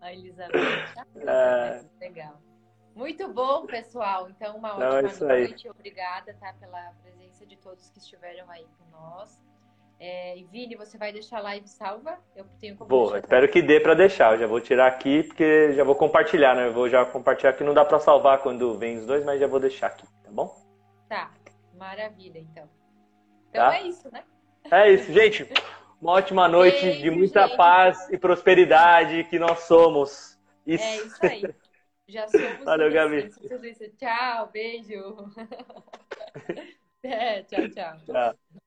a Elizabeth. Ah, Legal. Muito bom, pessoal. Então, uma ótima é noite. Obrigada tá, pela presença de todos que estiveram aí com nós. É, e Vini, você vai deixar a live salva? Eu tenho como Vou, espero que dê para deixar. Eu já vou tirar aqui, porque já vou compartilhar, né? Eu vou já compartilhar aqui. Não dá para salvar quando vem os dois, mas já vou deixar aqui, tá bom? Tá, maravilha, então. Então tá? é isso, né? É isso, gente. Uma ótima noite Beijo, de muita gente. paz e prosperidade que nós somos. Isso. É isso aí. Já somos. Valeu, Gabi. Tchau, beijo. é, tchau, tchau. Tchau.